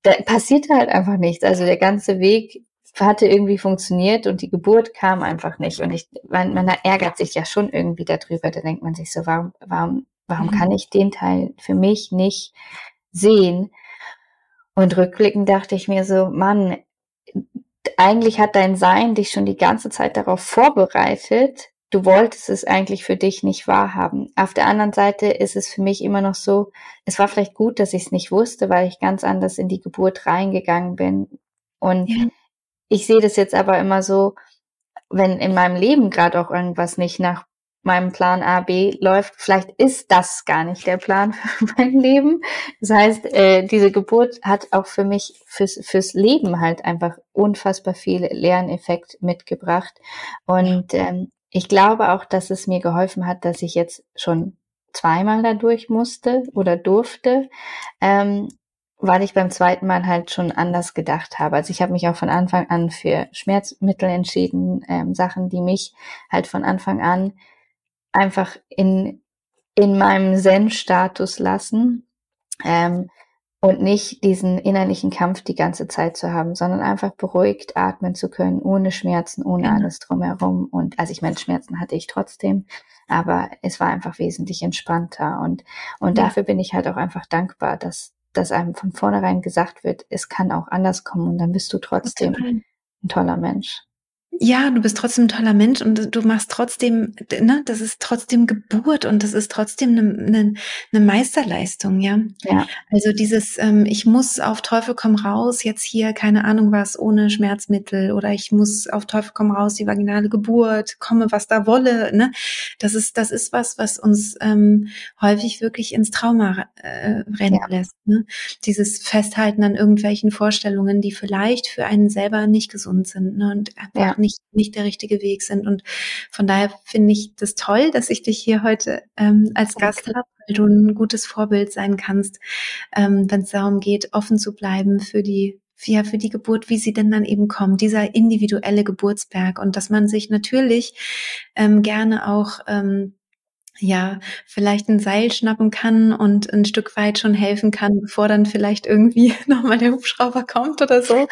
da passiert halt einfach nichts. Also der ganze Weg hatte irgendwie funktioniert und die Geburt kam einfach nicht. Und ich, man, man ärgert sich ja schon irgendwie darüber. Da denkt man sich so, warum, warum, warum mhm. kann ich den Teil für mich nicht sehen? Und rückblickend dachte ich mir so, Mann, eigentlich hat dein Sein dich schon die ganze Zeit darauf vorbereitet. Du wolltest es eigentlich für dich nicht wahrhaben. Auf der anderen Seite ist es für mich immer noch so, es war vielleicht gut, dass ich es nicht wusste, weil ich ganz anders in die Geburt reingegangen bin. Und ja. ich sehe das jetzt aber immer so, wenn in meinem Leben gerade auch irgendwas nicht nach meinem Plan A, B läuft, vielleicht ist das gar nicht der Plan für [laughs] mein Leben. Das heißt, äh, diese Geburt hat auch für mich, fürs, fürs Leben halt einfach unfassbar viel Lerneffekt mitgebracht. Und ähm, ich glaube auch, dass es mir geholfen hat, dass ich jetzt schon zweimal dadurch musste oder durfte, ähm, weil ich beim zweiten Mal halt schon anders gedacht habe. Also ich habe mich auch von Anfang an für Schmerzmittel entschieden, ähm, Sachen, die mich halt von Anfang an einfach in, in meinem Zen-Status lassen ähm, und nicht diesen innerlichen Kampf die ganze Zeit zu haben, sondern einfach beruhigt atmen zu können, ohne Schmerzen, ohne genau. alles drumherum. Und also ich meine, Schmerzen hatte ich trotzdem, aber es war einfach wesentlich entspannter. Und, und ja. dafür bin ich halt auch einfach dankbar, dass, dass einem von vornherein gesagt wird, es kann auch anders kommen und dann bist du trotzdem ein toller Mensch. Ja, du bist trotzdem ein toller Mensch und du machst trotzdem, ne, das ist trotzdem Geburt und das ist trotzdem eine, eine, eine Meisterleistung, ja. ja. Also dieses, ähm, ich muss auf Teufel komm raus, jetzt hier, keine Ahnung was, ohne Schmerzmittel oder ich muss auf Teufel komm raus, die vaginale Geburt, komme, was da wolle, ne. Das ist, das ist was, was uns ähm, häufig wirklich ins Trauma äh, rennen ja. lässt, ne. Dieses Festhalten an irgendwelchen Vorstellungen, die vielleicht für einen selber nicht gesund sind, ne, und einfach ja nicht, nicht der richtige Weg sind. Und von daher finde ich das toll, dass ich dich hier heute ähm, als Danke. Gast habe, weil du ein gutes Vorbild sein kannst, ähm, wenn es darum geht, offen zu bleiben für die ja, für die Geburt, wie sie denn dann eben kommt, dieser individuelle Geburtsberg und dass man sich natürlich ähm, gerne auch ähm, ja, vielleicht ein Seil schnappen kann und ein Stück weit schon helfen kann, bevor dann vielleicht irgendwie [laughs] nochmal der Hubschrauber kommt oder so.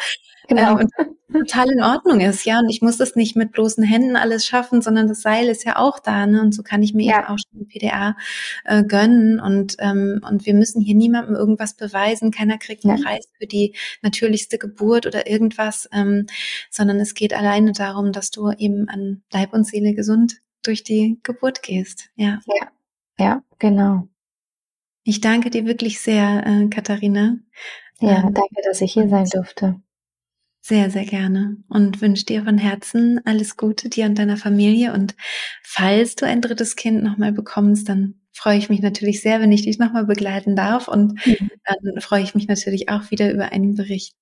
Genau. Ähm, und total in Ordnung ist, ja. Und ich muss das nicht mit bloßen Händen alles schaffen, sondern das Seil ist ja auch da, ne? Und so kann ich mir ja. eben auch schon PDA äh, gönnen. Und, ähm, und wir müssen hier niemandem irgendwas beweisen. Keiner kriegt einen ja. Preis für die natürlichste Geburt oder irgendwas, ähm, sondern es geht alleine darum, dass du eben an Leib und Seele gesund durch die Geburt gehst. Ja. Ja, ja genau. Ich danke dir wirklich sehr, äh, Katharina. Ja, ähm, danke, dass ich hier sein durfte. Sehr, sehr gerne und wünsche dir von Herzen alles Gute dir und deiner Familie. Und falls du ein drittes Kind nochmal bekommst, dann freue ich mich natürlich sehr, wenn ich dich nochmal begleiten darf. Und mhm. dann freue ich mich natürlich auch wieder über einen Bericht.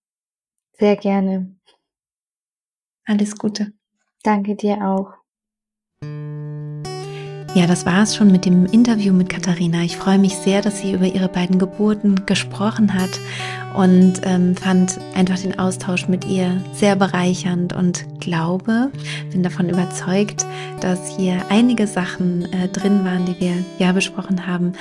Sehr gerne. Alles Gute. Danke dir auch. Ja, das war es schon mit dem Interview mit Katharina. Ich freue mich sehr, dass sie über ihre beiden Geburten gesprochen hat und ähm, fand einfach den Austausch mit ihr sehr bereichernd und glaube, bin davon überzeugt, dass hier einige Sachen äh, drin waren, die wir ja besprochen haben,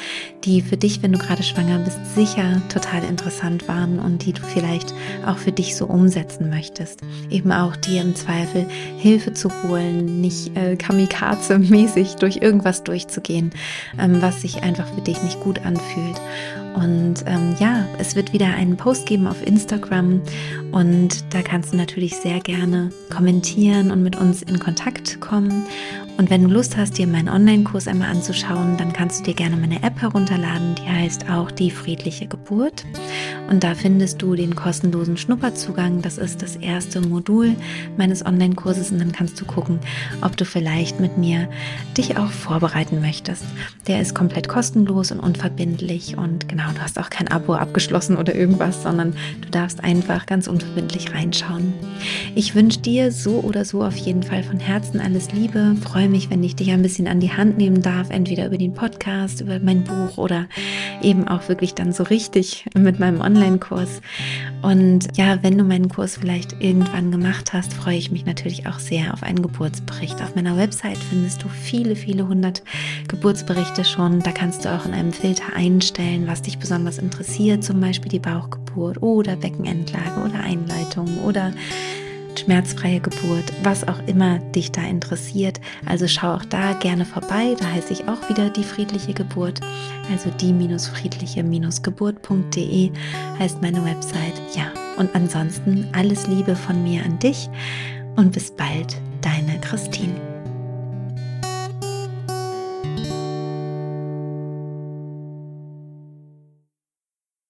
die für dich, wenn du gerade schwanger bist, sicher total interessant waren und die du vielleicht auch für dich so umsetzen möchtest. Eben auch dir im Zweifel Hilfe zu holen, nicht äh, kamikaze-mäßig durch irgendwas durchzugehen, ähm, was sich einfach für dich nicht gut anfühlt Und ähm, ja, es wird wieder einen Post geben auf Instagram und da kannst du natürlich sehr gerne kommentieren und mit uns in Kontakt kommen. Und wenn du Lust hast, dir meinen Online-Kurs einmal anzuschauen, dann kannst du dir gerne meine App herunterladen, die heißt auch Die friedliche Geburt. Und da findest du den kostenlosen Schnupperzugang. Das ist das erste Modul meines Online-Kurses und dann kannst du gucken, ob du vielleicht mit mir dich auch vorbereiten möchtest. Der ist komplett kostenlos und unverbindlich und genau, du hast auch kein Abo abgeschlossen oder irgendwas, sondern du darfst einfach ganz unverbindlich reinschauen. Ich wünsche dir so oder so auf jeden Fall von Herzen alles Liebe. Freue mich, wenn ich dich ein bisschen an die Hand nehmen darf, entweder über den Podcast, über mein Buch oder eben auch wirklich dann so richtig mit meinem Online-Kurs. Und ja, wenn du meinen Kurs vielleicht irgendwann gemacht hast, freue ich mich natürlich auch sehr auf einen Geburtsbericht. Auf meiner Website findest du viele, viele hundert Geburtsberichte schon. Da kannst du auch in einem Filter einstellen, was dich besonders interessiert, zum Beispiel die Bauchgeburt oder Beckenendlage oder Einleitung oder schmerzfreie Geburt, was auch immer dich da interessiert. Also schau auch da gerne vorbei. Da heiße ich auch wieder die friedliche Geburt. Also die-friedliche-geburt.de heißt meine Website. Ja, und ansonsten alles Liebe von mir an dich und bis bald, deine Christine.